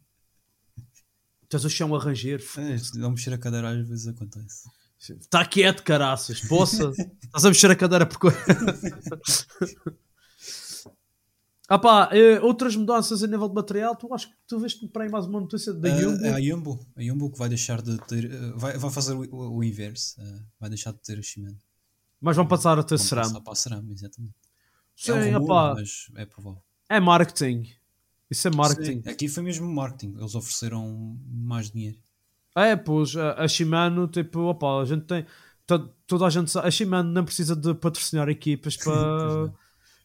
Tens o chão a ranger. É, não mexer a cadeira às vezes acontece. Está quieto, caraças. Poça. Estás a mexer a cadeira por coisa. [LAUGHS] ah pá, eh, outras mudanças a nível de material, tu acho que tu viste para aí mais uma notícia da uh, Yumbo? É a Yumbo, a Yumbo que vai deixar de ter, uh, vai, vai fazer o, o, o inverso, uh, vai deixar de ter o Shimano. Mas vão passar a ter vão Ceram. Passar para a exatamente. Sim, é um rumor, mas é provável. É marketing. Isso é marketing. Sim, aqui foi mesmo marketing, eles ofereceram mais dinheiro. É, pois, a, a Shimano, tipo, opa, a gente tem. toda a gente sabe, a Shimano não precisa de patrocinar equipas [LAUGHS] para.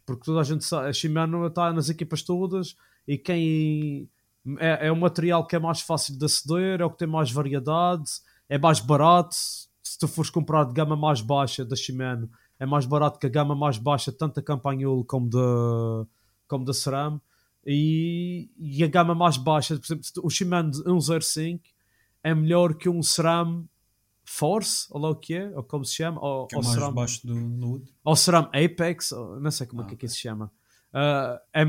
porque toda a gente sabe, a Shimano está nas equipas todas e quem. É, é o material que é mais fácil de aceder, é o que tem mais variedade, é mais barato. Se tu fores comprar de gama mais baixa da Shimano, é mais barato que a gama mais baixa, tanto da Campanholo como da, como da Ceram. E, e a gama mais baixa, por exemplo, o Shimano 105 é melhor que um SRAM Force, ou lá o que é, ou como se chama, ou, que é mais SRAM, baixo do Nude. Ou SRAM Apex, ou, não sei como ah, é que, okay. se chama. Uh, é,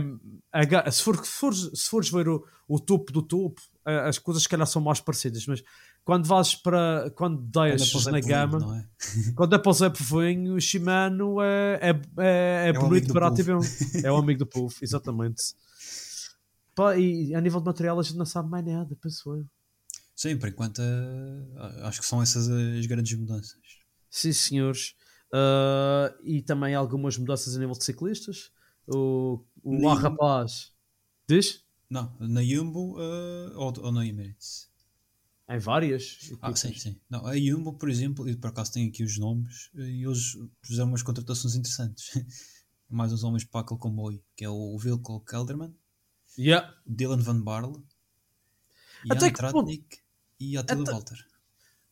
é, se, for, se, fores, se fores ver o, o topo do topo, as coisas se calhar são mais parecidas, mas quando vais para quando deixas na gama, é? [LAUGHS] quando é para o Zé Povinho, o Shimano é, é, é, é, é bonito, barato e bem. É o amigo do povo, [LAUGHS] exatamente. Pá, e a nível de material a gente não sabe mais nada, penso eu. Sim, por enquanto uh, acho que são essas as grandes mudanças. Sim, senhores. Uh, e também algumas mudanças a nível de ciclistas. O, o na rapaz diz? Não, na Jumbo uh, ou, ou na Emirates? Em várias. Ah, sim, sim. Não, a Jumbo, por exemplo, e por acaso tem aqui os nomes, e eles fizeram umas contratações interessantes. [LAUGHS] Mais uns homens para aquele comboio, que é o Wilco Kelderman, Yeah. Dylan Van Barle, Até Jan ponto- Tratnik e Attila Até- Walter.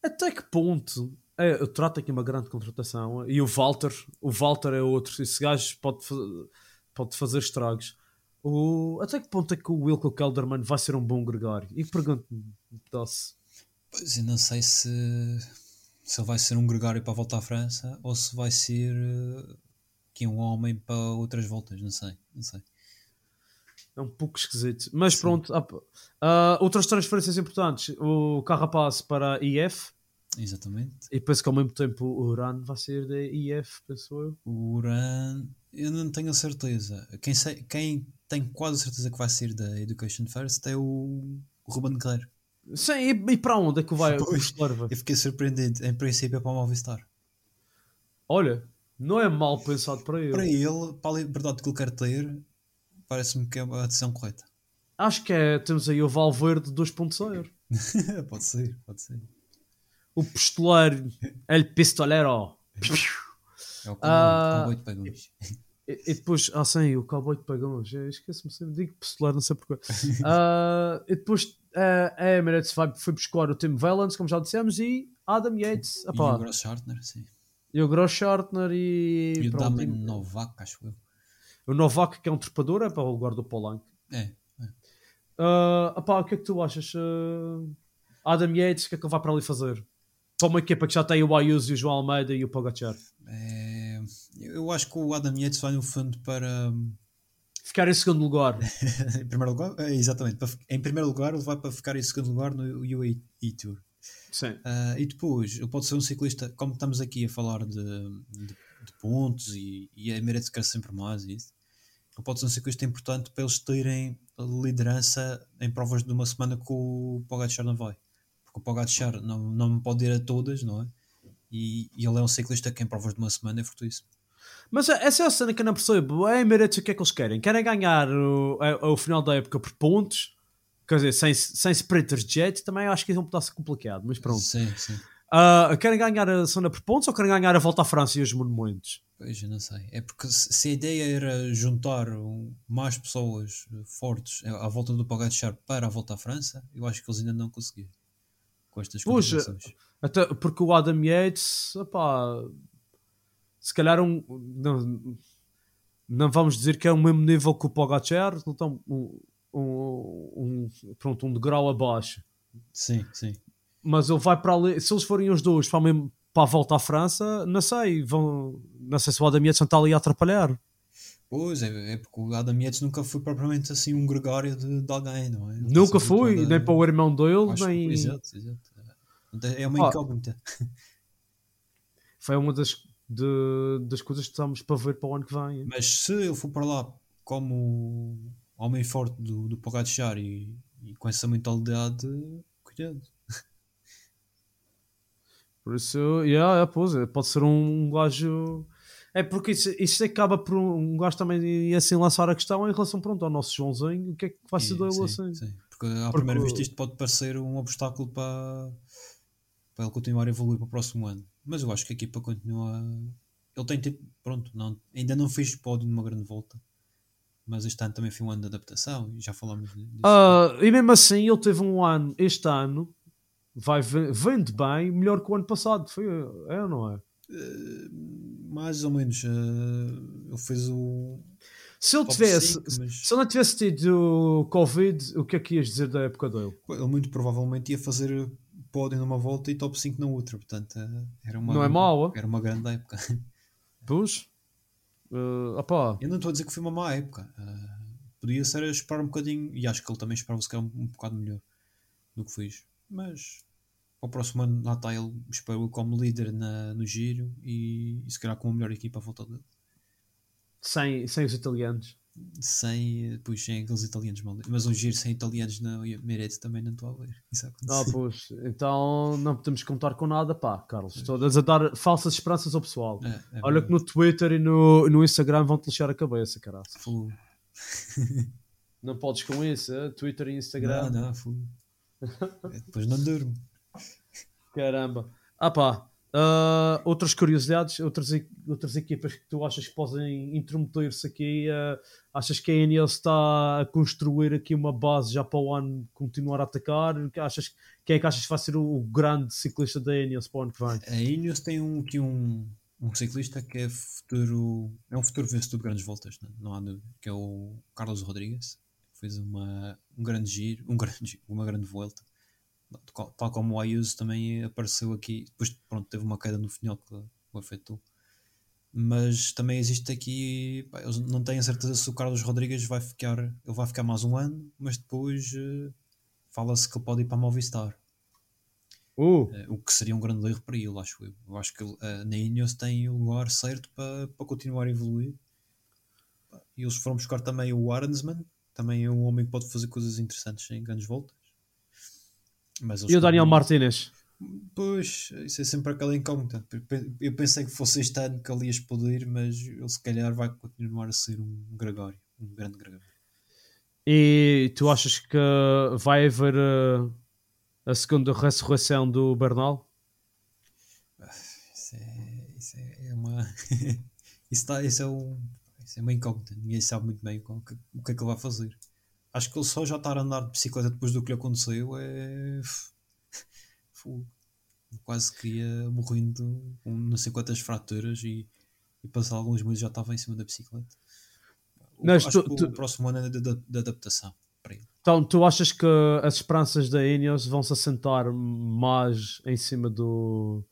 Até que ponto é, eu trato aqui uma grande contratação e o Walter, o Walter é outro, esse gajo pode, pode fazer estragos. O, até que ponto é que o Wilco Kelderman vai ser um bom gregário? E pergunto-me, pedaço. Pois eu não sei se, se ele vai ser um gregário para voltar à França ou se vai ser eh, que um homem para outras voltas, não sei, não sei. É um pouco esquisito. Mas pronto, ah, ah, outras transferências importantes. O Carrapace para a IF Exatamente. e penso que ao mesmo tempo o Uran vai sair da IF, penso eu. O Uran, eu não tenho certeza. Quem, sei, quem tem quase certeza que vai sair da Education First é o Ruben Guerreiro. Sim, e, e para onde é que vai o Pois. Vai? Eu fiquei surpreendido. Em princípio é para o Movistar. Olha, não é mal pensado para ele. Para ele, para a liberdade que ele quer ter, parece-me que é a decisão correta. Acho que é, temos aí o Valverde 2.0. [LAUGHS] pode ser, pode ser. O pistoleiro, el pistolero. É o cowboy, cowboy de pagões. E, e depois, ah sim, o cowboy de pagões. Esqueço-me sempre, digo pistoleiro, não sei porquê. [LAUGHS] Ah, e depois ah, a Emirates vai, foi buscar o Tim Valance, como já dissemos, e Adam Yates. E Epá, o Gross Schartner, sim. e o Groschartner e, E o e- Novak, acho eu. O Novak, que é um trepador, é para o lugar do Polanco. É, é. Epá, o que é que tu achas? Ah, Adam Yates, o que é que ele vai para ali fazer? Para uma equipa que já tem o Ayuso e o João Almeida e o Pogacar. É, eu acho que o Adam Yates vai no fundo para. Ficar em segundo lugar. [LAUGHS] em primeiro lugar, é, exatamente. em primeiro lugar, ele vai para ficar em segundo lugar no UAE Tour. Sim. Ah, e depois, ele pode ser um ciclista, como estamos aqui a falar de, de, de pontos e, e a Emirates quer sempre mais, e isso, ele pode ser um ciclista importante para eles terem liderança em provas de uma semana que o Pogacar não vai. Porque o Pogacar não, não pode ir a todas, não é? E, e ele é um ciclista que em provas de uma semana é fortuíssimo. Mas essa é a cena que eu não percebo. A Emirates, o que é que eles querem? Querem ganhar o, a- o final da época por pontos? Quer dizer, sem, sem sprinters de jet, também acho que isso é um pedaço complicado, mas pronto. Sim, sim. Ah, querem ganhar a zona por pontos ou querem ganhar a volta à França e os monumentos? Pois, eu não sei. É porque se a ideia era juntar mais pessoas eh, fortes à à volta do Pogacar para a volta à França, eu acho que eles ainda não conseguiram. Com estas contratações. Até porque o Adam Yates, opá, se calhar um, não, não vamos dizer que é o mesmo nível que o Pogacar, então um, um, um, pronto, um degrau abaixo. Sim, sim. Mas ele vai para ali, se eles forem os dois para, o mesmo- para a volta à França, não sei, vão, não sei se o Adam Yates não está ali a atrapalhar. Pois, é, é porque o Adam Yates nunca foi propriamente assim um gregário de, de alguém, não é? Ele Nunca foi, habituado nem a- para o irmão dele, Acho nem. Exato, exato. É uma Ah. incógnita. [LAUGHS] Foi uma das, de- das coisas que estamos para ver para o ano que vem. Mas se ele for para lá como homem forte do, do Pogacar e, e com essa mentalidade, cuidado. Por isso, yeah, yeah, pois, é, pode ser um gajo. É porque isso, isso acaba por um, um gajo também e assim lançar a questão em relação pronto, ao nosso Joãozinho. O que é que vai ser dele sim, assim? sim. Porque à Porque- primeira vista isto pode parecer um obstáculo para, para ele continuar a evoluir para o próximo ano. Mas eu acho que a equipa continua. Ele tem tido, pronto, não, ainda não fez pódio numa grande volta. Mas este ano também foi um ano de adaptação e já falámos disso. Ah, e mesmo assim, ele teve um ano, este ano, vai, ve- vende bem, melhor que o ano passado. Foi, é ou não é? Eh, mais ou menos. eh, ele fez o. Se ele tivesse, cinco, mas se ele não tivesse tido Covid, o que é que ias dizer da época dele? ele muito provavelmente ia fazer pódio numa volta e top 5 na outra. Portanto, eh, era uma, Não é mau, Era uma grande época. [LAUGHS] Pois, Ah, opá. Eu não estou a dizer que foi uma má época. Ah, podia ser a esperar um bocadinho, e acho que ele também esperava se calhar um, um bocado melhor do que fez. Mas ao próximo ano lá está ele, espero como líder na, no giro e, e se calhar com uma melhor equipa à volta dele. Sem, sem os italianos. Sem, pois, sem aqueles italianos mal. Mas um giro sem italianos na Merete também não estou a ver. Isso Ah, pois. Então não podemos contar com nada, pá, Carlos. Todas a dar falsas esperanças ao pessoal. É, é Olha que verdade. no Twitter e no, no Instagram vão-te lixar a cabeça, caralho. [LAUGHS] Não podes com isso, é? Twitter e Instagram. Não, não, É, Depois não durmo. Caramba. Ah pá, Ah, outras curiosidades, outras, outras equipas que tu achas que podem intrometer-se aqui? ah, achas que a Ineos está a construir aqui uma base já para o ano continuar a atacar? Que Achas, quem é que achas que vai ser o, o grande ciclista da Ineos para o ano que vem? A Ineos tem um, aqui um, um ciclista que é futuro, é um futuro vencedor de grandes voltas, não, não há dúvida, que é o Carlos Rodrigues. Fez uma, um grande giro, um grande, uma grande volta. Tal- como o Ayuso também apareceu aqui, depois pronto, teve uma queda no final que o afetou. Mas também existe aqui, pá, eles não a certeza se o Carlos Rodrigues vai ficar, ele vai ficar mais um ano, mas depois eh, fala-se que ele pode ir para a Movistar. Uh, Eh, o que seria um grande erro para ele, acho eu. Eu acho que eh, na Ineos tem o lugar certo para, para continuar a evoluir. E eles foram buscar também o Arnsman, também é um homem que pode fazer coisas interessantes em grandes voltas. Mas e o Daniel também- Martinez? Pois, isso é sempre aquela incógnita. Eu pensei que fosse este ano que ele ia explodir, mas ele se calhar vai continuar a ser um Gregório, um grande Gregório. E tu achas que vai haver ah, a segunda ressurreição do Bernal? Isso é, isso é uma. [LAUGHS] isso, tá, isso, é um, isso é uma incógnita. Ninguém sabe muito bem qual que- o que é que ele vai fazer. Acho que ele só já estar a andar de bicicleta depois do que lhe aconteceu é. Fogo. Quase que ia morrendo com não sei quantas fraturas e, e passar alguns meses já estava em cima da bicicleta. O- Mas acho tu- que tu- o próximo ano é de, de- de adaptação para ele. Então, tu achas que as esperanças da Ineos vão se assentar mais em cima do.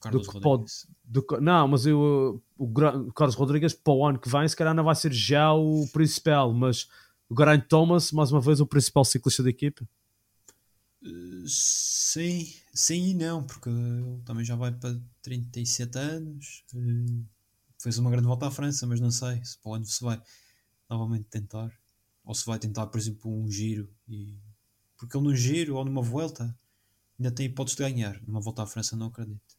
Carlos que Rodrigues. do co- não, mas eu, o, o Carlos Rodrigues para o ano que vem, se calhar não vai ser já o principal, mas Geraint Thomas, mais uma vez, o principal ciclista da equipe. Uh, Sim, sim e não, porque ele também já vai para 37 anos. uh, Fez uma grande volta à França, mas não sei se para o ano se vai novamente tentar. Ou se vai tentar, por exemplo, um giro. E... Porque ele no giro ou numa volta ainda tem hipóteses de ganhar. Numa volta à França, não acredito.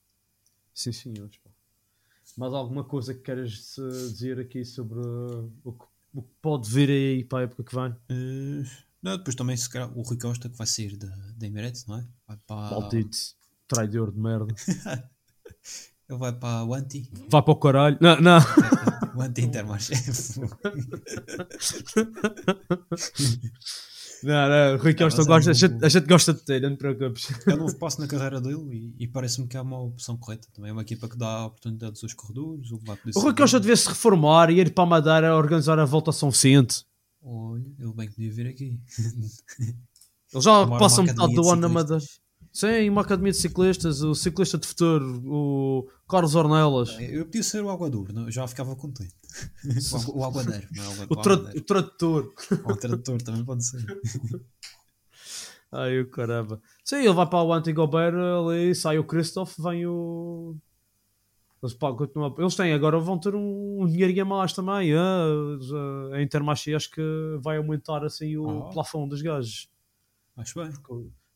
Sim, senhores. Mais alguma coisa que queres eh, dizer aqui sobre uh, o, que, o que pode vir aí para a época que vem? Uh, Não, depois também se calhar, o Rui Costa que vai sair da, da Emirates, não é? Vai para, Maldito traidor de merda. [LAUGHS] ele vai para o Anti. Vai para o caralho. Não, não. [LAUGHS] o Anti Intermarché. [LAUGHS] Não, não, Rui Costa é gosta, a, gente, a gente gosta de ter, não te preocupes. é um novo passo na carreira dele e, e parece-me que é uma opção correta. Também é uma equipa que dá oportunidades aos corredores. Poder O Rui Costa devia se reformar e ir para a Madeira a organizar a volta a São Vicente. Olha, ele bem que podia vir aqui. Ele já Formar passa uma metade do ano na. Madeira. Sim, uma academia de ciclistas, o ciclista de futuro, o Carlos Ornelas, Eu podia ser o Aguador, não? já ficava contente. [LAUGHS] O, agu- o Aguadeiro, não é o, o, tra o tradutor. Ou [LAUGHS] o tradutor também pode ser. [LAUGHS] Ai, o caramba. Sim, ele vai para o Antigober ali, sai o Christoph, vem o. Eles, pá, eles têm agora, vão ter um, um dinheirinho a mais também. ah, já- a Intermarché acho que vai aumentar assim o Ah. plafond dos gajos. Acho bem.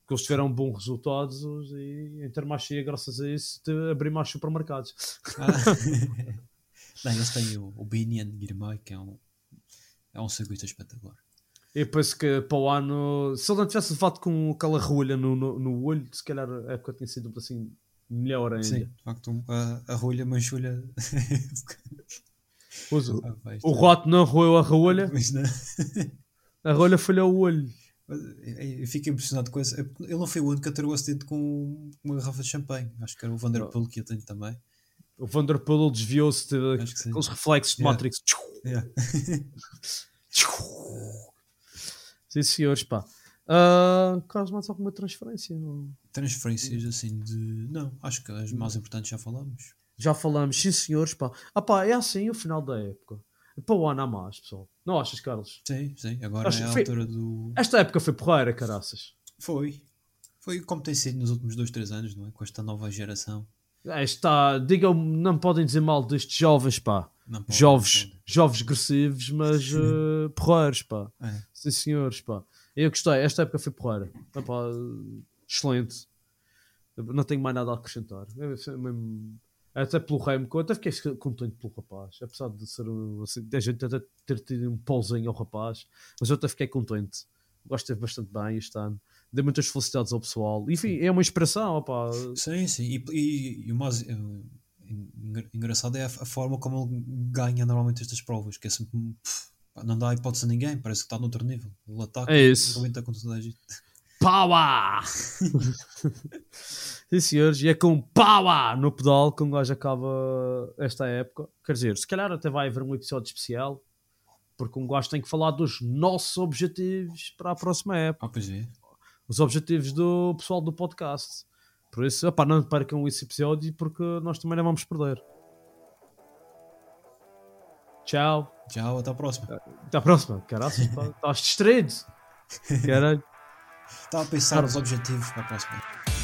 Que eles tiveram bons resultados e Intermarché, graças a isso, de abrir mais supermercados. Ah. [LAUGHS] não, eles têm o, o Binian Girmay, que é um, é um circuito espetacular. E penso que para o ano, se ele não tivesse levado com aquela rolha no, no, no olho, se calhar a época tinha sido assim melhor ainda. Sim, de facto, a, a rolha manchulha. Pois, [LAUGHS] o, Ah, o rato não roeu a rolha, a rolha falhou o olho. Mas Eu eu fico impressionado com esse. Ele não foi o único a ter o acidente com uma garrafa de champanhe. Acho que era o Vanderpool que ia ter também. O Vanderpool desviou-se aqueles reflexos de Yeah. Matrix. Yeah. [LAUGHS] Sim, senhores, pá. Ah, Carlos, mais alguma transferência? Transferências assim de. Não, acho que as mais importantes já falamos. Já falamos, sim, senhores, pá. Ah, pá, é assim o final da época. Para o ano há mais, pessoal. Não achas, Carlos? Sim, sim. Agora Acho é a foi- altura do. Esta época foi porreira, caraças. Foi. Foi como tem sido nos últimos dois, três anos, não é? Com esta nova geração. É, está, digam, não podem dizer mal destes jovens, pá. Não pode, jovens, não pode. jovens agressivos, mas uh, porreiros, pá. É. Sim, senhores, pá. Eu gostei, esta época foi porreira. Pá, excelente. Não tenho mais nada a acrescentar. É, é mesmo- Até pelo eu até fiquei contente pelo rapaz. Apesar de ser assim, a gente até ter tido um pauzinho ao rapaz, mas eu até fiquei contente. O gajo esteve bastante bem este ano. Deu muitas felicidades ao pessoal. Enfim, é uma inspiração, opá. Sim, sim. E, e- e o mais eh, engra- engraçado é a, forma como ele ganha normalmente estas provas, que é sempre. pff, não dá hipótese a ninguém, parece que está noutro nível. Ele ataca É isso. e rebenta com toda a gente. Power! [LAUGHS] Sim, senhores, e é com Power no pedal que um gajo acaba esta época. Quer dizer, se calhar até vai haver um episódio especial, porque um gajo tem que falar dos nossos objetivos para a próxima época. Ah, é. Os objetivos do pessoal do podcast. Por isso, opá, não percam esse episódio, porque nós também não vamos perder. Tchau. Tchau, até à próxima. Até à próxima. Caralho, [LAUGHS] estás distraído. Caralho. Estava a pensar nos objetivos para a próxima.